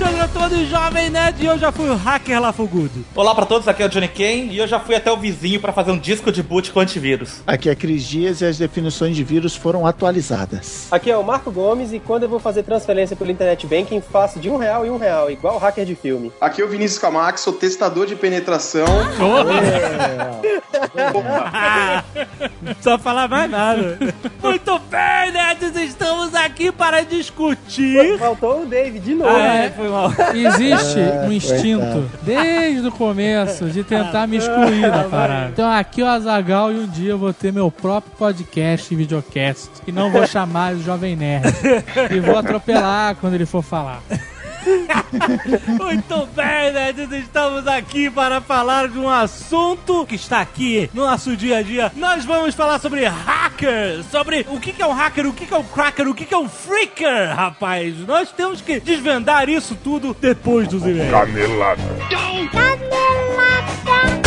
É Alexandre Antônio, Jovem Nerd, e eu já fui o hacker lá Fogudo. Olá pra todos, aqui é o Johnny Kane e eu já fui até o vizinho pra fazer um disco de boot com antivírus. Aqui é Cris Dias e as definições de vírus foram atualizadas. Aqui é o Marco Gomes e quando eu vou fazer transferência pelo Internet Banking, faço de um real em um real, igual hacker de filme. Aqui é o Vinícius Camax, sou testador de penetração. Não precisa falar mais nada. Muito bem, nerds, estamos aqui para discutir... Faltou o Dave de novo. Ah, é, né? foi mal. Existe É, um instinto, desde o começo, de tentar me excluir da parada. Então aqui é o Azagal e um dia eu vou ter meu próprio podcast e videocast. E não vou chamar o Jovem Nerd. E vou atropelar quando ele for falar. Muito bem, nerds, estamos aqui para falar de um assunto que está aqui no nosso dia a dia. Nós vamos falar sobre hackers, sobre o que é um hacker, o que é um cracker, o que é um freaker, rapaz. Nós temos que desvendar isso tudo depois dos e-mails. Canelada. Muito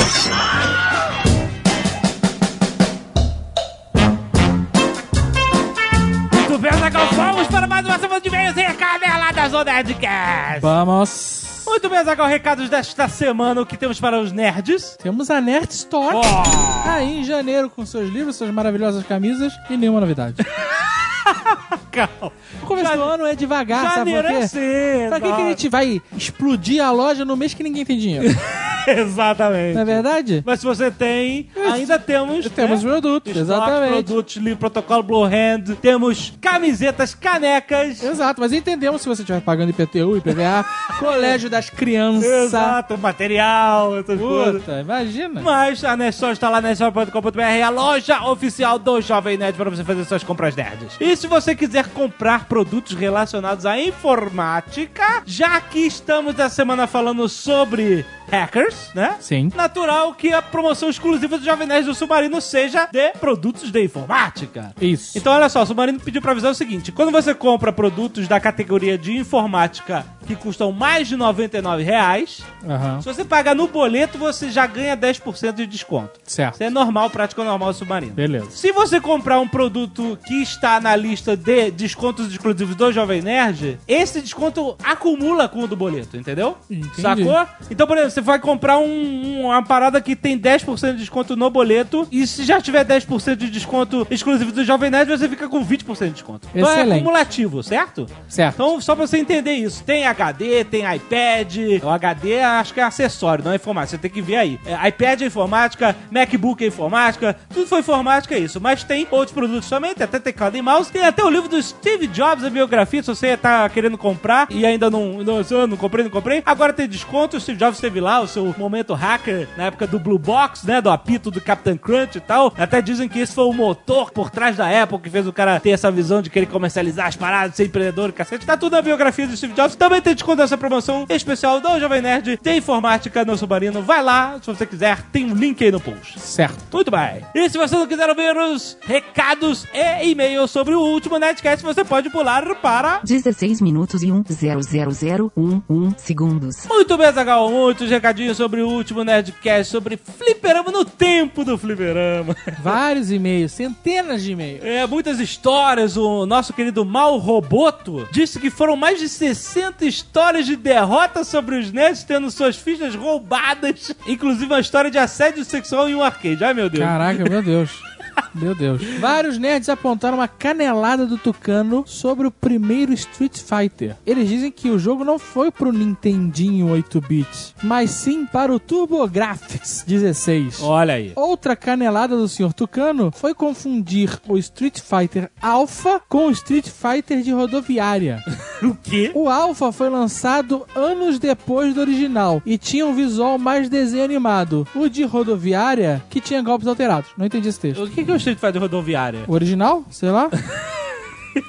Zagal, vamos para mais uma semana de e-mails e caneladas do Nerdcast. Vamos! Muito bem, Zagal, recados desta semana, o que temos para os nerds? Temos a Nerd Store Oh. aí em janeiro com seus livros, suas maravilhosas camisas e nenhuma novidade. Calma. O começo do ano é devagar, sabe por Janeiro é quê? assim. Pra que, que a gente vai explodir a loja no mês que ninguém tem dinheiro? Exatamente. Não é verdade? Mas se você tem, ainda temos. Temos né? produtos, Estoque, exatamente. produtos, livro protocolo Blue Hand. Temos camisetas, canecas. Exato, mas entendemos se você estiver pagando IPTU, IPVA, Colégio das Crianças. Exato, material, essas coisas. Puta, imagina. Mas a Nestor está lá Nestor.com.br, a loja oficial do Jovem Nerd para você fazer suas compras nerds. E se você quiser comprar produtos relacionados à informática, já que estamos essa semana falando sobre hackers, né? Sim. Natural que a promoção exclusiva do Jovem Nerd do Submarino seja de produtos de informática. Isso. Então, olha só, o Submarino pediu pra avisar o seguinte: quando você compra produtos da categoria de informática que custam mais de 99 reais, Aham. se você pagar no boleto, você já ganha 10% de desconto. Certo. Isso é normal, prática normal do Submarino. Beleza. Se você comprar um produto que está na lista de descontos exclusivos do Jovem Nerd, esse desconto acumula com o do boleto, entendeu? Entendi. Sacou? Então, por exemplo, você vai comprar um- um- uma parada que tem 10% de desconto no boleto, e se já tiver 10% de desconto exclusivo do Jovem Nerd, você fica com 20% de desconto. Então é Excelente. acumulativo, certo? Certo. Então, só pra você entender isso, tem HD, tem iPad. O HD acho que é acessório, não é informática. Você tem que ver aí. É, iPad é informática, MacBook é informática, tudo foi informática, é isso. Mas tem outros produtos também, tem até teclado e mouse. Tem até o livro do Steve Jobs, a biografia, se você tá querendo comprar e ainda não, não, não comprei, não comprei. Agora tem desconto, o Steve Jobs esteve lá, o seu momento hacker, na época do Blue Box, né, do apito do Captain Crunch e tal. Até dizem que esse foi o motor por trás da Apple que fez o cara ter essa visão de querer comercializar as paradas, ser empreendedor e cacete. Tá tudo na biografia do Steve Jobs. Também tem desconto nessa promoção especial do Jovem Nerd de informática no Submarino. Vai lá, se você quiser, tem um link aí no post. Certo. Muito bem. E se você não quiser ouvir os recados e e-mails sobre o último Nerdcast, você pode pular para 16 minutos e 1,00011 segundos. Muito bem, Zagal, muitos recadinhos sobre o último Nerdcast, sobre fliperama no tempo do fliperama. Vários e-mails, centenas de e-mails. É, muitas histórias. O nosso querido Mal Roboto disse que foram mais de 60 histórias de derrota sobre os nerds tendo suas fichas roubadas. Inclusive uma história de assédio sexual em um arcade. Ai, meu Deus. Caraca, meu Deus. Meu Deus. Vários nerds apontaram uma canelada do Tucano sobre o primeiro Street Fighter. Eles dizem que o jogo não foi pro Nintendinho 8-bit, mas sim para o TurboGrafx 16. Olha aí. Outra canelada do Sr. Tucano foi confundir o Street Fighter Alpha com o Street Fighter de rodoviária. O quê? O Alpha foi lançado anos depois do original e tinha um visual mais desenho animado. O de rodoviária, que tinha golpes alterados. Não entendi esse texto. O que que é o Street Fighter rodoviária? O original? Sei lá.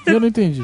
Eu não entendi.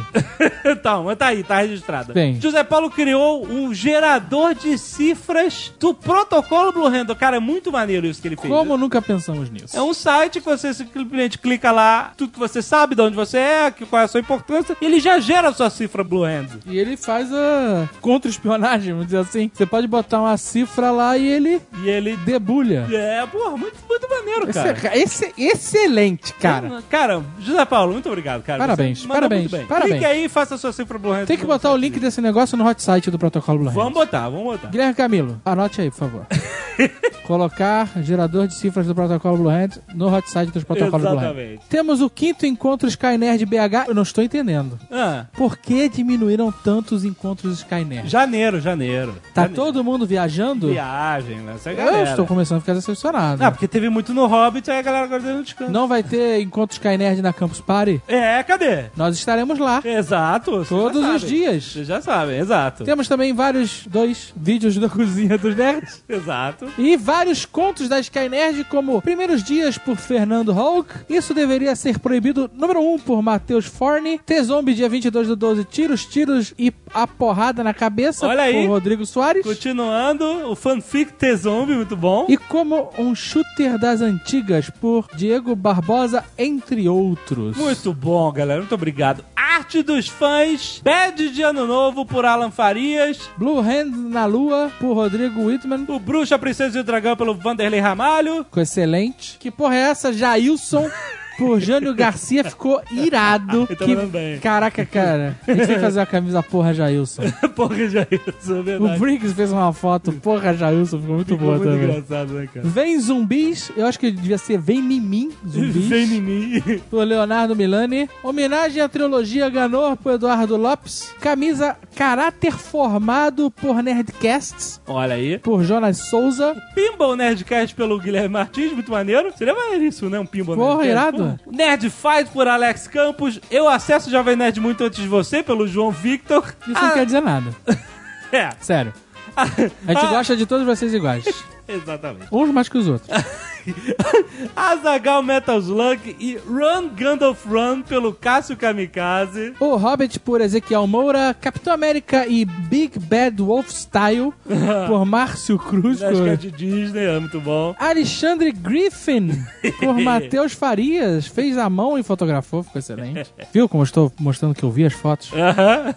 Então, mas tá aí, tá registrado. Bem. José Paulo criou um gerador de cifras do protocolo Blue Handle. Cara, é muito maneiro isso que ele fez. Como nunca pensamos nisso? É um site que você simplesmente clica lá, tudo que você sabe, de onde você é, qual é a sua importância, e ele já gera a sua cifra Blue Handle. E ele faz a contra-espionagem, vamos dizer assim. Você pode botar uma cifra lá e ele E ele. debulha. É, porra, muito, muito maneiro, cara. Esse, esse- excelente, cara. Cara, José Paulo, muito obrigado, cara. Parabéns, Você mandou parabéns, muito bem. parabéns. Clique aí e faça a sua cifra Blue Handle. Tem que botar o link desse negócio no hot site do protocolo Blue Vamos Hand. botar, vamos botar. Guilherme Camilo, anote aí, por favor. Colocar gerador de cifras do protocolo Blue Hand no hot site dos protocolos Blue. Exatamente. Temos o quinto encontro Skynerd BH. Eu não estou entendendo. Ah, Por que diminuíram tanto os encontros Skynerd? janeiro, janeiro. Tá Janeiro. todo mundo viajando? Viagem, né? Essa Eu galera. estou começando a ficar decepcionado. Não, porque teve muito no Hobbit, aí a galera agora deu no descanso. Não vai ter encontro Skynerd na Campus Party? É, cadê? Nós estaremos lá. Exato. Todos os dias. Vocês já sabem, exato. Temos também vários, dois vídeos da cozinha dos nerds. Exato. E vários contos da Skynerd, como Primeiros Dias por Fernando Hulk. Isso deveria ser proibido, número 1, um, por Matheus Forne. T-Zombie, dia 22 do 12, Tiros, Tiros e a Porrada na Cabeça, Olha aí. por Rodrigo Soares. Continuando, o fanfic T-Zombie, muito bom. E como um shooter das antigas, por Diego Barbosa, entre outros. Muito bom, galera. Muito obrigado. Arte dos fãs. Bad de Ano Novo por Alan Farias. Blue Hand na Lua, por Rodrigo Whitman. O Bruxa, Princesa e o Dragão pelo Vanderlei Ramalho. Ficou excelente. Que porra é essa? Jailson. Por Jânio Garcia ficou irado. Ele tá que... bem. Caraca, cara. A gente tem que fazer a camisa porra Jailson. Porra, já isso, é O verdade. Briggs fez uma foto, porra Jailson, ficou muito Ficou boa muito também. engraçado, né, cara? Vem zumbis, eu acho que devia ser Vem Mimim zumbis. Vem em mim. Por Leonardo Milani. Homenagem à trilogia Ganor por Eduardo Lopes. Camisa Caráter Formado por Nerdcasts, Olha aí. por Jonas Souza. Pinball Nerdcast pelo Guilherme Martins, muito maneiro. Seria maneiríssimo, né? Um Pinball Porra, Nerdcast. irado. Porra. Nerd Fight por Alex Campos. Eu acesso o Jovem Nerd muito antes de você, pelo João Victor. Isso não Ah, quer dizer nada. É, Sério. A gente gosta de todos vocês iguais. exatamente. Uns mais que os outros. Azagal Metal Slug e Run Gandalf Run pelo Cássio Kamikaze. O Hobbit por Ezequiel Moura, Capitão América e Big Bad Wolf Style por Márcio Cruz. Acho que é de Disney, é muito bom. Alexandre Griffin por Matheus Farias. Fez a mão e fotografou, ficou excelente. Viu como eu estou mostrando que eu vi as fotos?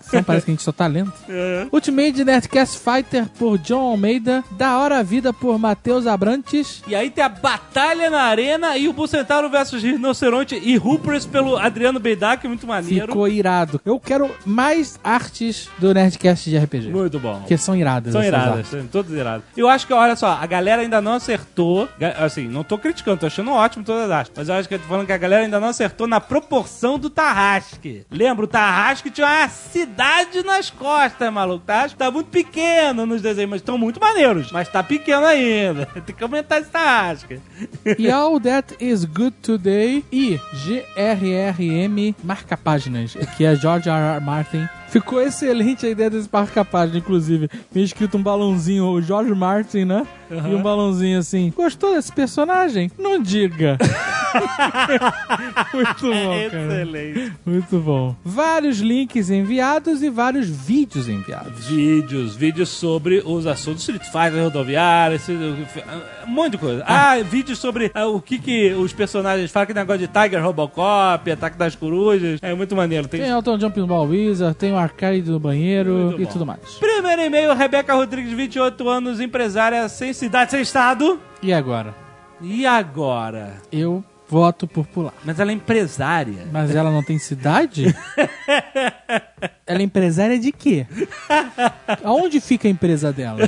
Então parece que a gente só tá lendo. É. Ultimate Nerdcast Fighter por John Almeida. Da Hora Vida por Matheus Abrantes. E aí tem a Batalha na Arena e o Bucentauro versus Rinoceronte e Hoopers pelo Adriano Beidak, muito maneiro. Ficou irado. Eu quero mais artes do Nerdcast de RPG. Muito bom. Porque são iradas. São iradas, são todas iradas. Eu acho que, olha só, a galera ainda não acertou. Assim, não tô criticando, tô achando ótimo todas as artes. Mas eu acho que eu tô falando que a galera ainda não acertou na proporção do Tarrasque. Lembra, o Tarrasque tinha uma cidade nas costas, maluco. O Tarrasque tá muito pequeno nos desenhos, mas estão muito maneiros. Mas tá pequeno ainda. Tem que aumentar esse Tarrasque. E All That Is Good Today e GRRM Marca Páginas, que é George R. R. Martin. Ficou excelente a ideia desse marca página, inclusive. Tem escrito um balãozinho, o George Martin, né? E um balãozinho assim. Gostou desse personagem? Não diga. Muito bom, cara. Excelente. Muito bom. Vários links enviados e vários vídeos enviados. Vídeos, vídeos sobre os assuntos Street Fighter, rodoviário, esse- um monte de coisa. Ah, vídeos sobre ah, o que, que os personagens fazem, que negócio de Tiger Robocop, Ataque das Corujas. É muito maneiro. Tem... Tem Elton John Pinball Wizard, tem o arcade do banheiro Muito e bom. tudo mais. Primeiro e-mail, Rebeca Rodrigues, 28 anos, empresária sem cidade, sem estado. E agora? E agora? Eu voto por pular. Mas ela é empresária. Mas ela não tem cidade? ela é empresária de quê? Aonde fica a empresa dela?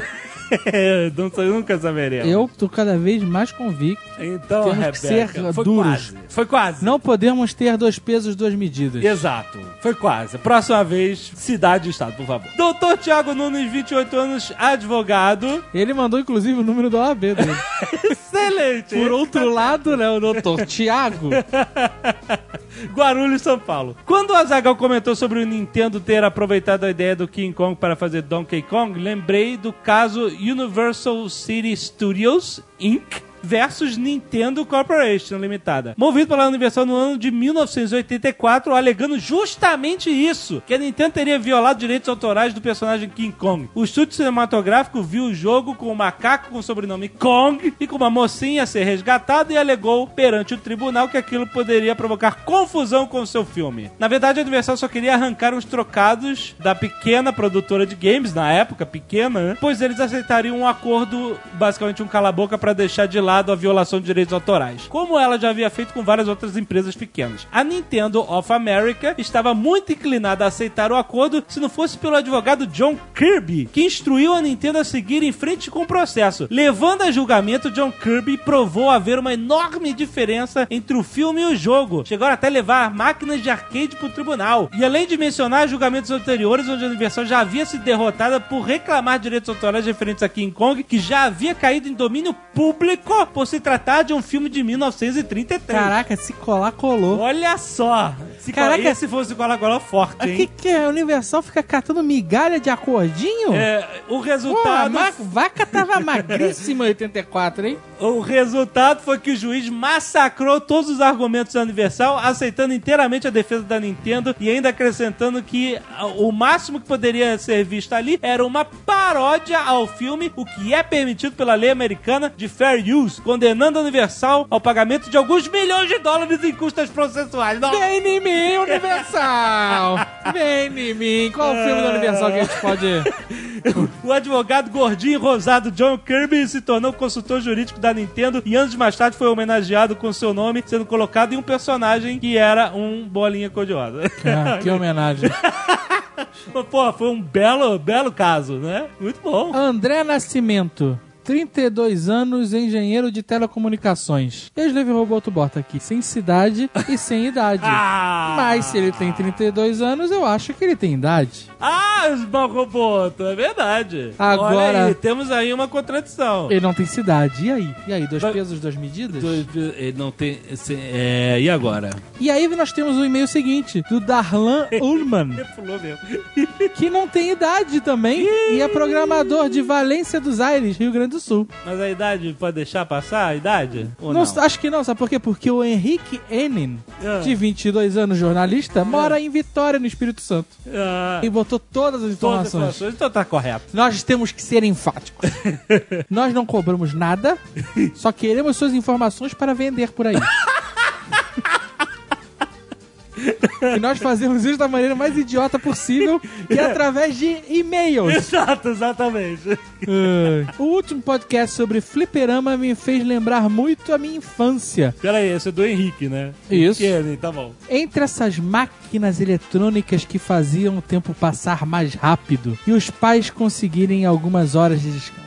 nunca saberemos. Eu tô cada vez mais convicto. Então, Temos Rebeca, que ser foi duros. quase. Foi quase. Não podemos ter dois pesos, duas medidas. Exato. Foi quase. Próxima vez, cidade e estado, por favor. Doutor Tiago Nunes, 28 anos, advogado. Ele mandou, inclusive, o número do OAB dele. Excelente. Por outro lado, né, o doutor Tiago. Guarulhos, São Paulo. Quando o Azagal comentou sobre o Nintendo ter aproveitado a ideia do King Kong para fazer Donkey Kong, lembrei do caso Universal City Studios Inc. versus Nintendo Corporation Limitada. Movido pela Universal no ano de 1984, alegando justamente isso, que a Nintendo teria violado direitos autorais do personagem King Kong. O estúdio cinematográfico viu o jogo com um macaco com o sobrenome Kong e com uma mocinha a ser resgatada e alegou perante o tribunal que aquilo poderia provocar confusão com o seu filme. Na verdade, a Universal só queria arrancar uns trocados da pequena produtora de games, na época pequena, pois eles aceitariam um acordo, basicamente um cala-boca, para deixar de lado a violação de direitos autorais, como ela já havia feito com várias outras empresas pequenas. A Nintendo of America estava muito inclinada a aceitar o acordo se não fosse pelo advogado John Kirby, que instruiu a Nintendo a seguir em frente com o processo. Levando a julgamento, John Kirby provou haver uma enorme diferença entre o filme e o jogo. Chegaram até a levar máquinas de arcade para o tribunal. E além de mencionar julgamentos anteriores, onde a Universal já havia sido derrotada por reclamar direitos autorais referentes a King Kong, que já havia caído em domínio público por se tratar de um filme de 1933. Caraca, se colar, colou. Olha só! Se Caraca. Caraca, esse fosse cola cola forte, O hein? que, que é? A Universal fica catando migalha de acordinho? É, o Pô, a resultado vaca tava magríssima em 84, hein? O resultado foi que o juiz massacrou todos os argumentos da Universal, aceitando inteiramente a defesa da Nintendo e ainda acrescentando que o máximo que poderia ser visto ali era uma paródia ao filme, o que é permitido pela lei americana de fair use, condenando a Universal ao pagamento de alguns milhões de dólares em custas processuais. Não. Vem em mim, Universal! Vem em mim! Qual o filme da Universal que a gente pode... O advogado gordinho e rosado John Kirby se tornou consultor jurídico da Nintendo e anos mais tarde foi homenageado com seu nome sendo colocado em um personagem que era um bolinha cor-de-rosa. Ah, que homenagem. Pô, foi um belo, belo caso, né? Muito bom. André Nascimento. 32 anos, engenheiro de telecomunicações. E Slave Roboto bota aqui, sem cidade e sem idade. Ah! Mas se ele tem 32 anos, eu acho que ele tem idade. Ah, Roboto, é verdade. Agora- aí, temos aí uma contradição. Ele não tem cidade. E aí? E aí, dois Vai- pesos, duas medidas? Ele não tem. É, e agora? E aí nós temos o e-mail seguinte, do Darlan Ullman, Pulou mesmo. que não tem idade também, e é programador de Valência dos Aires, Rio Grande do Sul. Mas a idade pode deixar passar a idade? Ou Não, não? acho que não, sabe por quê? Porque o Henrique Enin, Ah. de 22 anos, jornalista, mora em Vitória, no Espírito Santo. Ah, E botou todas as todas as informações. informações, então tá correto. Nós temos que ser enfáticos. Nós não cobramos nada, só queremos suas informações para vender por aí. E nós fazemos isso da maneira mais idiota possível, que é através de e-mails. Exato, exatamente. o último podcast sobre fliperama me fez lembrar muito a minha infância. Pera aí, esse é do Henrique, né? Isso. Henrique, tá bom. Entre essas máquinas eletrônicas que faziam o tempo passar mais rápido e os pais conseguirem algumas horas de descanso.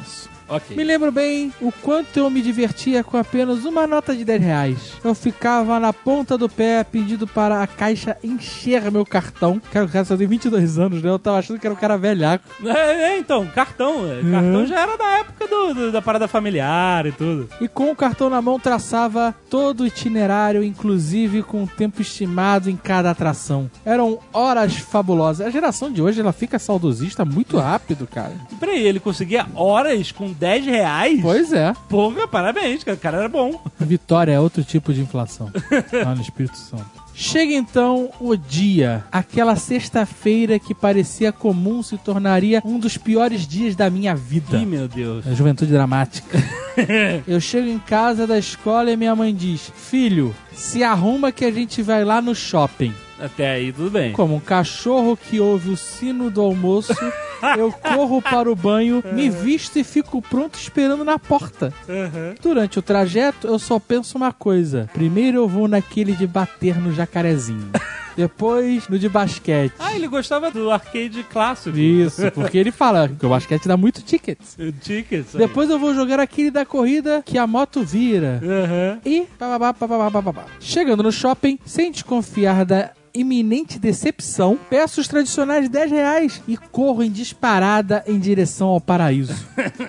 Ok. Me lembro bem o quanto eu me divertia com apenas uma nota de 10 reais. Eu ficava na ponta do pé pedindo para a caixa encher meu cartão. Cara, o cara só tem 22 anos, né? Eu tava achando que era um cara velhaco. É, é, então, cartão. é, Cartão já era da época do, do- da parada familiar e tudo. E com o cartão na mão traçava todo o itinerário, inclusive com o tempo estimado em cada atração. Eram horas fabulosas. A geração de hoje, ela fica saudosista muito rápido, cara. E peraí, ele conseguia horas com 10 reais? Pois é. Porra, parabéns, cara. O cara era bom. Vitória é outro tipo de inflação. lá no Espírito Santo. Chega então o dia. Aquela sexta-feira que parecia comum se tornaria um dos piores dias da minha vida. Ih, meu Deus. A juventude dramática. Eu chego em casa da escola e minha mãe diz: Filho, se arruma que a gente vai lá no shopping. Até aí, tudo bem. Como um cachorro que ouve o sino do almoço, eu corro para o banho, me visto e fico pronto esperando na porta. Durante o trajeto, eu só penso uma coisa. Primeiro eu vou naquele de bater no jacarezinho. Depois no de basquete. Ah, ele gostava do arcade clássico. Isso, porque ele fala que o basquete dá muito tickets. Tickets. aí. Depois eu vou jogar aquele da corrida que a moto vira. Aham. E bababá, bababá, bababá. Chegando no shopping, sem desconfiar da iminente decepção, peço os tradicionais 10 reais e corro em disparada em direção ao paraíso.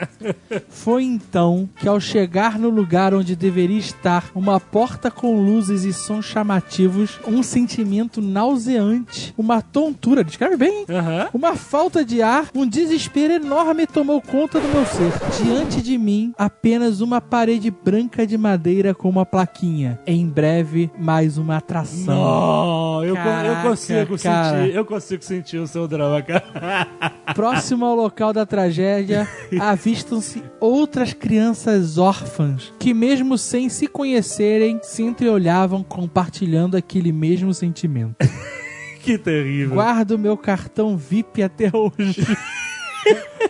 Foi então que, ao chegar no lugar onde deveria estar, uma porta com luzes e sons chamativos, um sentimento nauseante, uma tontura, descreve bem, hein? Aham. Uma falta de ar, um desespero enorme tomou conta do meu ser. Diante de mim, apenas uma parede branca de madeira com uma plaquinha. Em breve, mais uma atração. Não, eu, co- eu Caraca, consigo cara. sentir, eu consigo sentir o seu drama, cara. Próximo ao local da tragédia, avistam-se outras crianças órfãs que, mesmo sem se conhecerem, se entreolhavam compartilhando aquele mesmo sentimento. Que terrível. Guardo meu cartão VIP até hoje.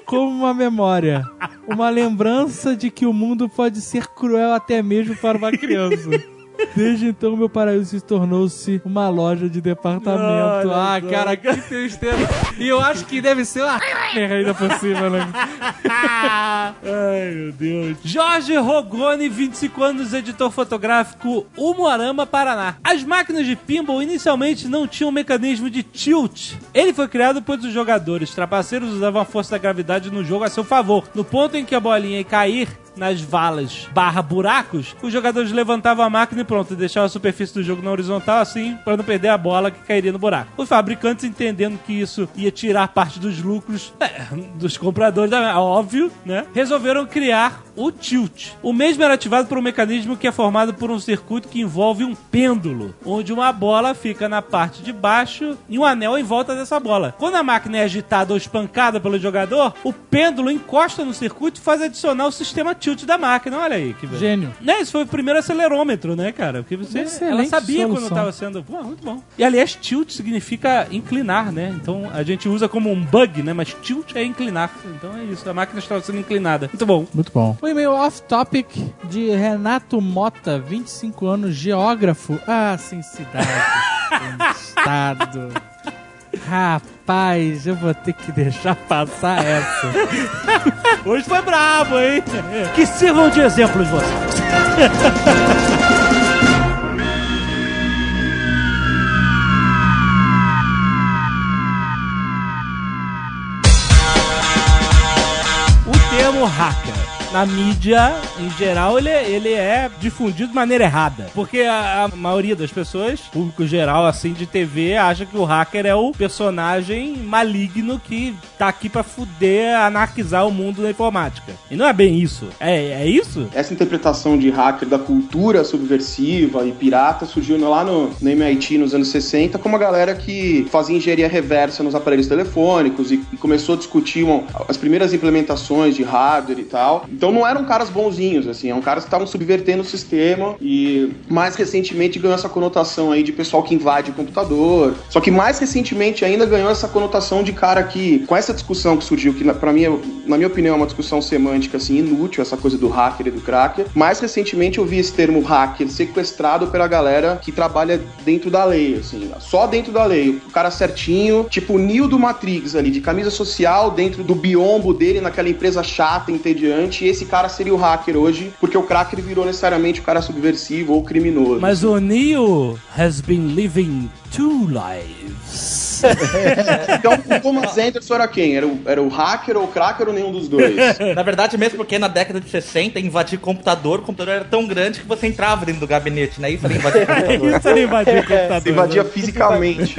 Como uma memória. Uma lembrança de que o mundo pode ser cruel até mesmo para uma criança. Desde então, meu paraíso se tornou-se uma loja de departamento. Olha ah, só. cara, que tristeza. E eu acho que deve ser uma ainda por cima, né? Ai, meu Deus. Jorge Rogoni, 25 anos, editor fotográfico, Umuarama, Paraná. As máquinas de pinball inicialmente não tinham mecanismo de tilt. Ele foi criado pois os jogadores trapaceiros usavam a força da gravidade no jogo a seu favor. No ponto em que a bolinha ia cair, nas valas barra buracos, os jogadores levantavam a máquina e pronto, deixavam a superfície do jogo na horizontal assim, para não perder a bola que cairia no buraco. Os fabricantes, entendendo que isso ia tirar parte dos lucros é, dos compradores, é óbvio, né? Resolveram criar o tilt. O mesmo era ativado por um mecanismo que é formado por um circuito que envolve um pêndulo, onde uma bola fica na parte de baixo e um anel em volta dessa bola. Quando a máquina é agitada ou espancada pelo jogador, o pêndulo encosta no circuito e faz adicionar o sistema tilt da máquina. Olha aí que. Gênio. Né, esse foi o primeiro acelerômetro, né, cara? Porque você, ela sabia quando solução. estava sendo. Pô, muito bom. E aliás, tilt significa inclinar, né? Então a gente usa como um bug, né? Mas tilt é inclinar. Então é isso. A máquina estava sendo inclinada. Muito bom. Muito bom. E-mail off-topic de Renato Mota, 25 anos, geógrafo. Ah, sem cidade, sem estado. Rapaz, eu vou ter que deixar passar essa. Hoje foi brabo, hein? Que sirvam de exemplos vocês. O termo hacker. Na mídia, em geral, ele, ele é difundido de maneira errada. Porque a, a maioria das pessoas, público geral, assim, de TV, acha que o hacker é o personagem maligno que tá aqui pra fuder, anarquizar o mundo da informática. E não é bem isso. É, é isso? Essa interpretação de hacker da cultura subversiva e pirata surgiu lá no, no MIT nos anos 60 com uma galera que fazia engenharia reversa nos aparelhos telefônicos e, e começou a discutir uma- as primeiras implementações de hardware e tal. Então não eram caras bonzinhos, assim, eram caras que estavam subvertendo o sistema e mais recentemente ganhou essa conotação aí de pessoal que invade o computador. Só que mais recentemente ainda ganhou essa conotação de cara que, com essa discussão que surgiu, que pra mim, na minha opinião, é uma discussão semântica assim, inútil, essa coisa do hacker e do cracker. Mais recentemente eu vi esse termo hacker sequestrado pela galera que trabalha dentro da lei, assim, só dentro da lei. O cara certinho, tipo o Neo do Matrix ali, de camisa social, dentro do biombo dele, naquela empresa chata, entediante. Esse cara seria o hacker hoje, porque o cracker virou necessariamente o cara subversivo ou criminoso. Mas o Neo has been living two lives. Então o Thomas Anderson era quem? Era o, era o hacker ou o cracker ou nenhum dos dois? Na verdade, mesmo porque na década de 60, invadir computador, o computador era tão grande que você entrava dentro do gabinete, né? Isso era invadir computador. Isso ele invadiu o computador. Você invadia fisicamente.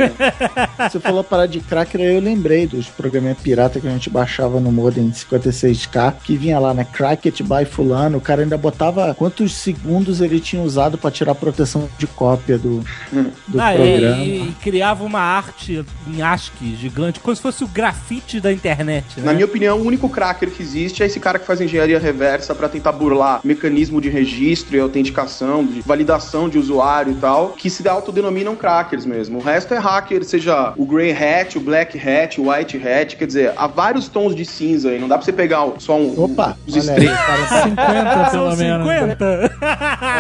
Você falou parar de cracker, aí eu lembrei dos programas pirata que a gente baixava no modem de 56k, que vinha lá, né? Cracket by fulano, o cara ainda botava quantos segundos ele tinha usado pra tirar proteção de cópia do, do Ah, programa. e, e criava uma arte em ASCII gigante, como se fosse o grafite da internet, né? Na minha opinião, o único cracker que existe é esse cara que faz engenharia reversa pra tentar burlar mecanismo de registro e autenticação, de validação de usuário e tal, que se autodenominam crackers mesmo. O resto é hacker, seja o grey hat, o black hat, o white hat, quer dizer, há vários tons de cinza aí, não dá pra você pegar só um, Opa, os aí, extremos. cara, 50 São pelo menos. 50?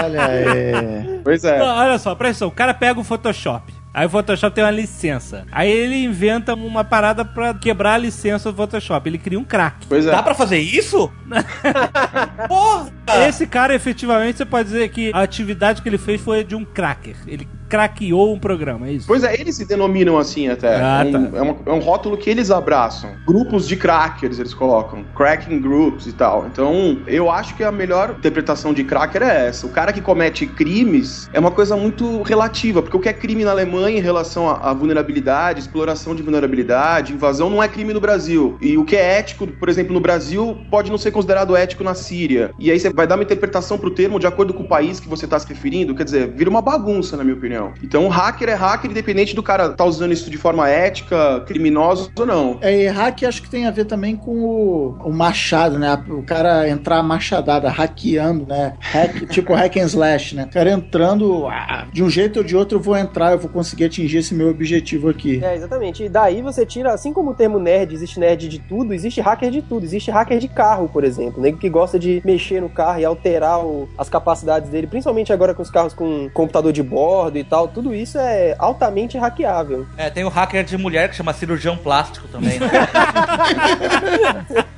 olha aí. Pois é. Não, olha só, presta atenção. O cara pega o Photoshop. Aí o Photoshop tem uma licença. Aí ele inventa uma parada pra quebrar a licença do Photoshop. Ele cria um crack. Pois é. Dá pra fazer isso? Porra! Esse cara, efetivamente, você pode dizer que a atividade que ele fez foi de um cracker. Ele craqueou um programa, é isso? Pois é, eles se denominam assim até. Ah, é, um, tá. é, uma- é um rótulo que eles abraçam. Grupos de crackers eles colocam. Cracking groups e tal. Então, eu acho que a melhor interpretação de cracker é essa. O cara que comete crimes é uma coisa muito relativa, porque o que é crime na Alemanha em relação à, vulnerabilidade, exploração de vulnerabilidade, invasão, não é crime no Brasil. E o que é ético, por exemplo, no Brasil, pode não ser considerado ético na Síria. E aí você vai dar uma interpretação pro termo de acordo com o país que você tá se referindo, quer dizer, vira uma bagunça, na minha opinião. Então, hacker é hacker, independente do cara tá usando isso de forma ética, criminosa ou não. É, e hack acho que tem a ver também com o, o machado, né? O cara entrar machadada, hackeando, né? Hack, tipo hack and slash, né? O cara entrando, ah, de um jeito ou de outro eu vou entrar, eu vou conseguir atingir esse meu objetivo aqui. É, exatamente. E daí você tira, assim como o termo nerd, existe nerd de tudo, existe hacker de tudo. Existe hacker de carro, por exemplo. Nego que gosta de mexer no carro e alterar o- as capacidades dele, principalmente agora com os carros com computador de bordo e tal. Tudo isso é altamente hackeável. É, tem o hacker de mulher que chama cirurgião plástico também, né?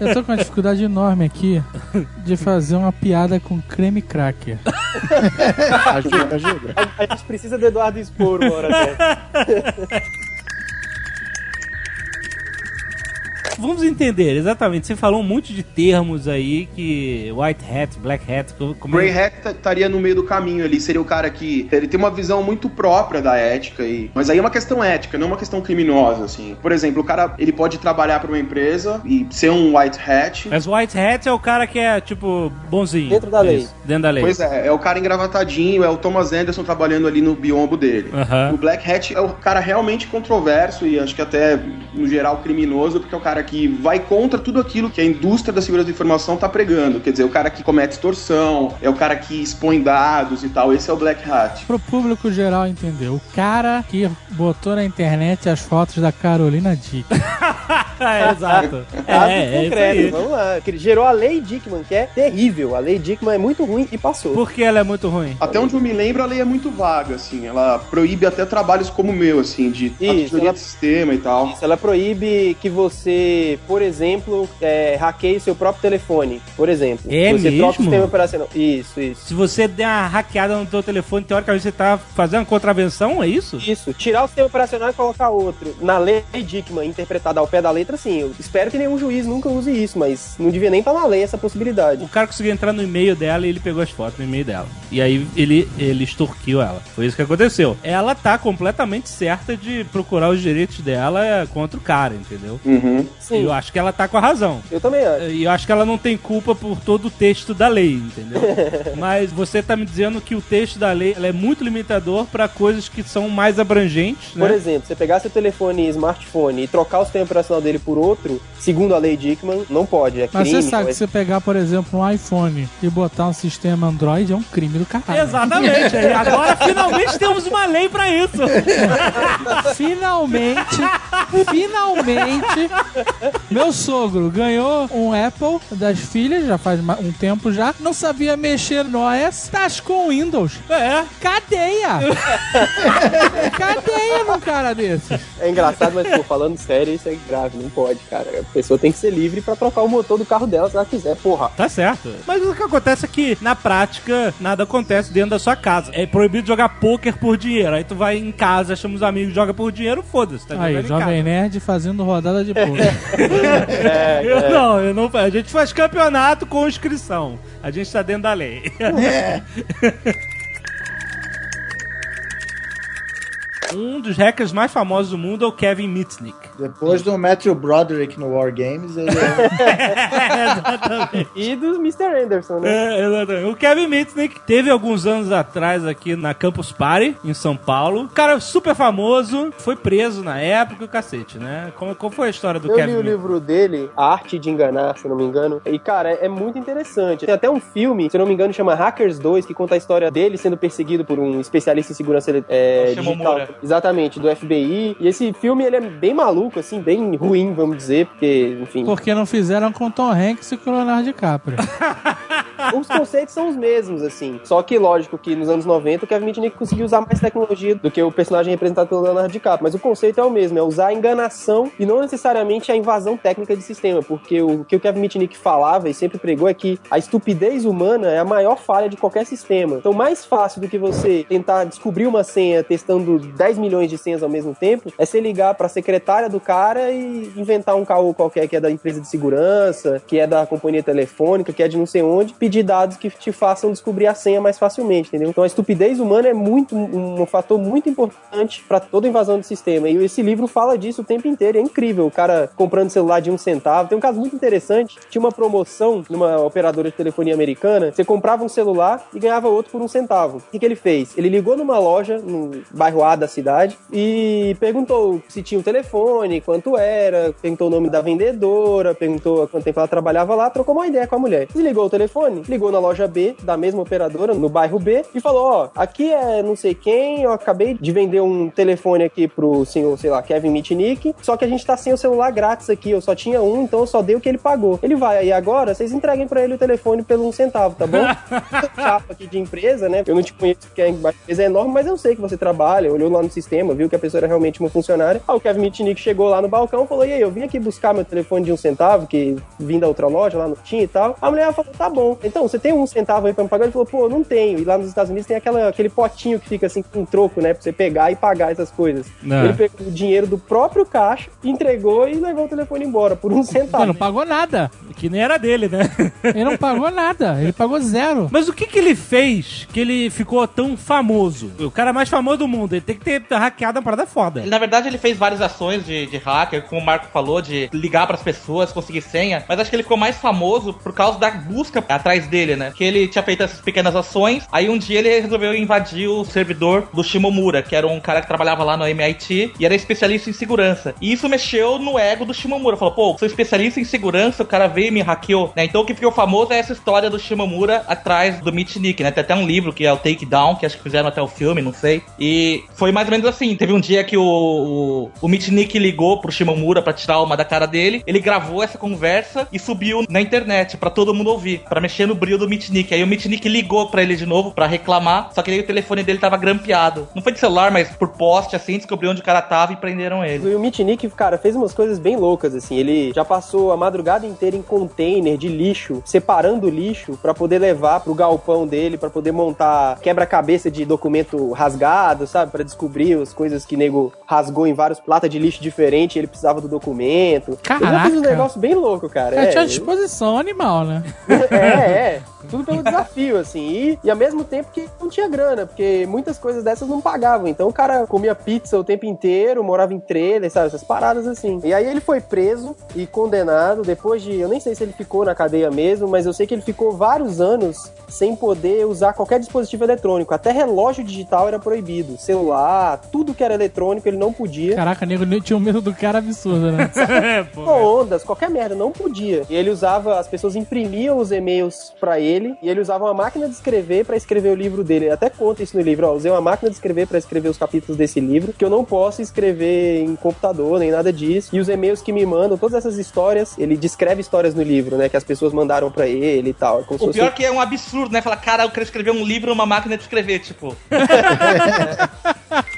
Eu tô com uma dificuldade enorme aqui de fazer uma piada com creme cracker. Ajuda, ajuda. A, a gente precisa do Eduardo hora dessa. Vamos entender, exatamente. Você falou um monte de termos aí que white hat, black hat, como como- Grey Hat estaria no meio do caminho ali, seria o cara que ele tem uma visão muito própria da ética e mas aí é uma questão ética, não uma questão criminosa assim. Por exemplo, o cara ele pode trabalhar para uma empresa e ser um white hat. Mas white hat é o cara que é, tipo, bonzinho. Dentro da lei. Isso, dentro da lei. Pois é, é o cara engravatadinho, é o Thomas Anderson trabalhando ali no biombo dele. O Black Hat é o cara realmente controverso e acho que até, no geral, criminoso, porque é o cara que vai contra tudo aquilo que a indústria da segurança da informação tá pregando. Quer dizer, o cara que comete extorsão, é o cara que expõe dados e tal. Esse é o Black Hat. Pro público geral entender, o cara que botou na internet as fotos da Carolina Dick. é, exato. É, é, é isso concreto, aí. vamos lá. Que gerou a lei Dickman, que é terrível. A lei Dickman é muito ruim e passou. Por que ela é muito ruim? Até onde eu me lembro, a lei é muito vaga, assim. Ela proíbe até trabalhos como o meu, assim, de auditoria ela- de sistema e tal. Isso, ela proíbe que você, por exemplo, é, hackeie o seu próprio telefone, por exemplo. É você troca o mesmo? sistema operacional. Isso, isso. Se você der uma hackeada no teu telefone, teoricamente você tá fazendo contravenção, é isso? Isso, tirar o sistema operacional e colocar outro. Na lei Dickman, interpretada ao pé da letra, sim. Eu espero que nenhum juiz nunca use isso, mas não devia nem estar na lei essa possibilidade. O cara conseguiu entrar no e-mail dela e ele pegou as fotos no e-mail dela. E aí ele, ele extorquiu ela. Foi isso que aconteceu. Ela tá completamente certa de procurar os direitos dela contra o cara, entendeu? Uhum. Sim, Eu acho que ela tá com a razão. eu também acho. E eu acho que ela não tem culpa por todo o texto da lei, entendeu? Mas você tá me dizendo que o texto da lei ela é muito limitador pra coisas que são mais abrangentes, Por né? exemplo, você pegar seu telefone smartphone e trocar o sistema operacional dele por outro, segundo a lei Dickman, não pode. É Mas crime. você sabe é- que se você pegar, por exemplo, um iPhone e botar um sistema Android é um crime do caralho. Exatamente. Agora finalmente temos uma lei pra isso. Finalmente, finalmente, meu sogro ganhou um Apple das filhas, já faz um tempo já, não sabia mexer no OS, tascou o Windows. É. Cadeia! Cadeia num cara desses. É engraçado, mas pô, falando sério, isso é grave, não pode, cara. A pessoa tem que ser livre pra trocar o motor do carro dela se ela quiser, porra. Tá certo. Mas o que acontece é que, na prática, nada acontece dentro da sua casa. É proibido jogar pôquer por dinheiro. Aí tu vai em casa, chama os amigos, joga por dinheiro, foda-se. Tá Aí, Jovem casa. Nerd fazendo rodada de poker. É, Eu é. não, eu não. A gente faz campeonato com inscrição. A gente tá dentro da lei. Um dos hackers mais famosos do mundo é o Kevin Mitnick. Depois do Matthew Broderick no War Games, ele é... E do Mr. Anderson, né? É, exatamente. O Kevin Mitnick teve alguns anos atrás aqui na Campus Party, em São Paulo. Cara super famoso, foi preso na época, o cacete, né? Como, qual foi a história do Eu Kevin li o Mitnick? livro dele, A Arte de Enganar, se não me engano. E, cara, é, é muito interessante. Tem até um filme, se não me engano, chama Hackers 2, que conta a história dele sendo perseguido por um especialista em segurança é, digital. Moura. Exatamente, do FBI. E esse filme, ele é bem maluco, assim, bem ruim, vamos dizer, porque, enfim... Porque não fizeram com Tom Hanks e com o Leonardo DiCaprio. os conceitos são os mesmos, assim. Só que, lógico, que nos anos 90 o Kevin Mitnick conseguiu usar mais tecnologia do que o personagem representado pelo Leonardo DiCaprio. Mas o conceito é o mesmo, é usar a enganação e não necessariamente a invasão técnica de sistema. Porque o que o Kevin Mitnick falava e sempre pregou é que a estupidez humana é a maior falha de qualquer sistema. Então, mais fácil do que você tentar descobrir uma senha testando 10 milhões de senhas ao mesmo tempo é você ligar pra secretária do cara e inventar um caô qualquer que é da empresa de segurança, que é da companhia telefônica, que é de não sei onde, pedir dados que te façam descobrir a senha mais facilmente, entendeu? Então a estupidez humana é muito um, fator muito importante pra toda invasão de sistema. E esse livro fala disso o tempo inteiro, é incrível. O cara comprando celular de um centavo. Tem um caso muito interessante, tinha uma promoção numa operadora de telefonia americana, você comprava um celular e ganhava outro por um centavo. O que, que ele fez? Ele ligou numa loja no bairro A da cidade e perguntou se tinha um telefone, quanto era, perguntou o nome da vendedora, perguntou quanto tempo ela trabalhava lá, trocou uma ideia com a mulher. Desligou o telefone, ligou na loja B, da mesma operadora, no bairro B, e falou: Ó, aqui é não sei quem, eu acabei de vender um telefone aqui pro senhor, sei lá, Kevin Mitnick, só que a gente tá sem o celular grátis aqui, eu só tinha um, então eu só dei o que ele pagou. Ele vai aí agora, vocês entreguem pra ele o telefone pelo um centavo, tá bom? Chapa aqui de empresa, né? Eu não te conheço porque a empresa é enorme, mas eu sei que você trabalha, olhou lá no sistema, viu que a pessoa era realmente uma funcionária. Aí o Kevin Mitnick chegou lá no balcão e falou: E aí, eu vim aqui buscar meu telefone de um centavo, que vim da outra loja, lá não tinha e tal. A mulher falou: Tá bom, então você tem um centavo aí pra me pagar? Ele falou: Pô, não tenho. E lá nos Estados Unidos tem aquela, aquele potinho que fica assim com troco, né? Pra você pegar e pagar essas coisas. É. Ele pegou o dinheiro do próprio caixa, entregou e levou o telefone embora por um Ele centavo. não pagou nada. Que nem era dele, né? Ele não pagou nada. Ele pagou zero. Mas o que que ele fez que ele ficou tão famoso? O cara mais famoso do mundo. Ele tem que ter hackeado uma parada foda. Ele, na verdade, ele fez várias ações de, de hacker, como o Marco falou, de ligar pras pessoas, conseguir senha. Mas acho que ele ficou mais famoso por causa da busca atrás dele, né? Que ele tinha feito essas pequenas ações. Aí um dia ele resolveu invadir o servidor do Shimomura, que era um cara que trabalhava lá no MIT e era especialista em segurança. E isso mexeu no ego do Shimomura. Falou, pô, sou especialista em segurança, o cara veio e me hackeou. Né? Então o que ficou famoso é essa história do Shimomura atrás do Mitnick, né? Tem até um livro que é o Take Down, que acho que fizeram até o filme, não sei. E foi mais ou menos assim. Teve um dia que o, o, o Mitnick ligou pro Shimomura pra tirar uma da cara dele. Ele gravou essa conversa e subiu na internet pra todo mundo ouvir, pra mexer no brilho do Mitnick. Aí o Mitnick ligou pra ele de novo pra reclamar, só que aí o telefone dele tava grampeado. Não foi de celular, mas por poste, assim, descobriu onde o cara tava e prenderam ele. E o Mitnick, cara, fez umas coisas bem loucas, assim. Ele já passou a madrugada inteira em container de lixo, separando o lixo pra poder levar pro galpão dele, pra poder montar quebra-cabeça de documento rasgado, sabe? Pra descobrir as coisas que nego rasgou em vários latas de lixo diferentes e ele precisava do documento. Ele já fez um Caraca. negócio bem louco, cara. É, É, tinha disposição animal, né? é, é. Tudo pelo desafio, assim. E, e ao mesmo tempo que não tinha grana, porque muitas coisas dessas não pagavam. Então o cara comia pizza o tempo inteiro, morava em trailer, sabe? Essas paradas assim. E aí ele foi preso e condenado depois de. Eu nem sei se ele ficou na cadeia mesmo, mas eu sei que ele ficou vários anos sem poder usar qualquer dispositivo eletrônico. Até relógio digital era proibido. Celular, tudo que era eletrônico ele não podia. Caraca, nego nem tinha um medo do cara absurdo, né? é, pô. ondas, qualquer merda, não podia. E ele usava, as pessoas imprimiam os e-mails pra ele e ele usava uma máquina de escrever pra escrever o livro dele. Ele até conta isso no livro, ó, usei uma máquina de escrever pra escrever os capítulos desse livro, que eu não posso escrever em computador nem nada disso. E os e-mails que me mandam, todas essas histórias, ele descreve histórias no livro, né, que as pessoas mandaram pra ele e tal. É O fosse- pior que é um absurdo, né? Falar, cara, eu quero escrever um livro numa máquina de escrever, tipo.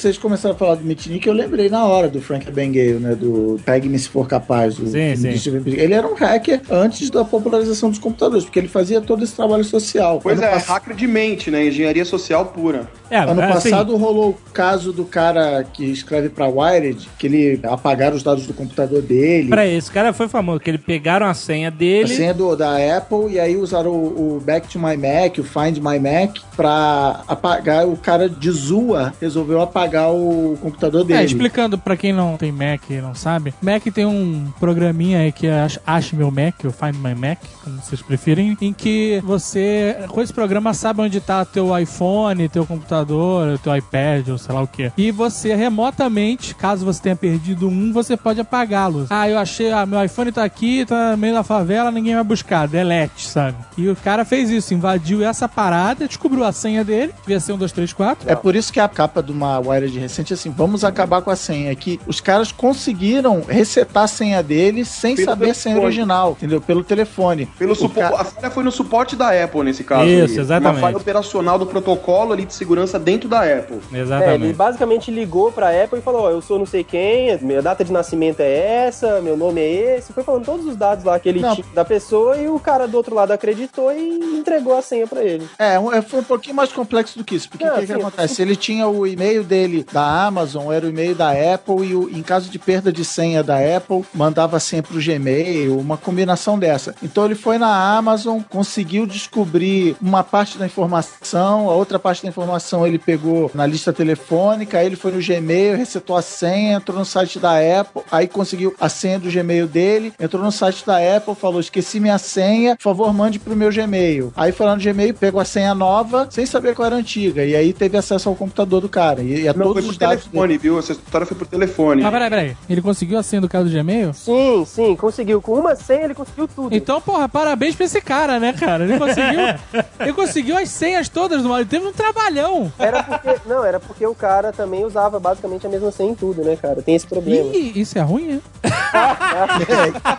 Vocês começaram a falar do Mitnick, eu lembrei na hora do Frank Abagnale, né? Do Pegue-me se for capaz. Do Sim, filme sim. Ele era um hacker antes da popularização dos computadores, porque ele fazia todo esse trabalho social. Pois ano é, pass- hacker de mente, né? Engenharia social pura. É, Ano assim, passado rolou o caso do cara que escreve pra Wired, que ele apagaram os dados do computador dele. Peraí, esse cara foi famoso, que ele pegaram a senha A dele. senha do, da Apple, e aí usaram o, o Back to My Mac, o Find My Mac, pra apagar. O cara de Zua resolveu apagar o computador dele. É, explicando pra quem não tem Mac e não sabe, Mac tem um programinha aí que é Ach- Ache Meu Mac, ou Find My Mac, como vocês preferem, em que você, com esse programa, sabe onde tá teu iPhone, teu computador, teu iPad, ou sei lá o que. E você remotamente, caso você tenha perdido um, você pode apagá-los. Ah, eu achei, ah, meu iPhone tá aqui, tá no meio da favela, ninguém vai buscar, delete, sabe? E o cara fez isso, invadiu essa parada, descobriu a senha dele, devia ser um, dois, três, quatro. É por isso que a capa de uma matéria de recente assim, vamos acabar com a senha, que os caras conseguiram resetar a senha deles sem Pelo saber a senha telefone. original, entendeu? Pelo telefone. Pelo supo- ca- A falha foi no suporte da Apple nesse caso. Isso, aí. exatamente. Uma falha operacional do protocolo ali de segurança dentro da Apple. É, ele Exatamente. basicamente ligou pra Apple e falou: Ó, eu sou não sei quem, minha data de nascimento é essa, meu nome é esse. Foi falando todos os dados lá que ele Não. tinha da pessoa e o cara do outro lado acreditou e entregou a senha pra ele. É, é, foi um pouquinho mais complexo do que isso. Porque o que, que sim. acontece? Ele tinha o e-mail dele da Amazon, era o e-mail da Apple, e o- em caso de perda de senha da Apple, mandava senha pro Gmail, uma combinação dessa. Então ele foi na Amazon, conseguiu descobrir uma parte da informação, a outra parte da informação ele pegou na lista telefônica, aí ele foi no Gmail, resetou a senha, entrou no site da Apple, aí conseguiu a senha do Gmail dele, entrou no site da Apple, falou: esqueci minha senha, por favor, mande pro meu Gmail. Aí foi lá no Gmail, pegou a senha nova, sem saber qual era a antiga, e aí teve acesso ao computador do cara. E, e Não, todos foi por telefone, viu? Essa história foi por telefone. Mas peraí, peraí. Ele conseguiu a senha do cara do Gmail? Sim, sim, conseguiu. Com uma senha ele conseguiu tudo. Então, porra, parabéns pra esse cara, né, cara? Ele conseguiu. ele conseguiu as senhas todas do mal. Ele teve um trabalhão. Era porque. Não, era porque o cara também usava basicamente a mesma senha em tudo, né, cara? Tem esse problema. Ih, isso é ruim, né?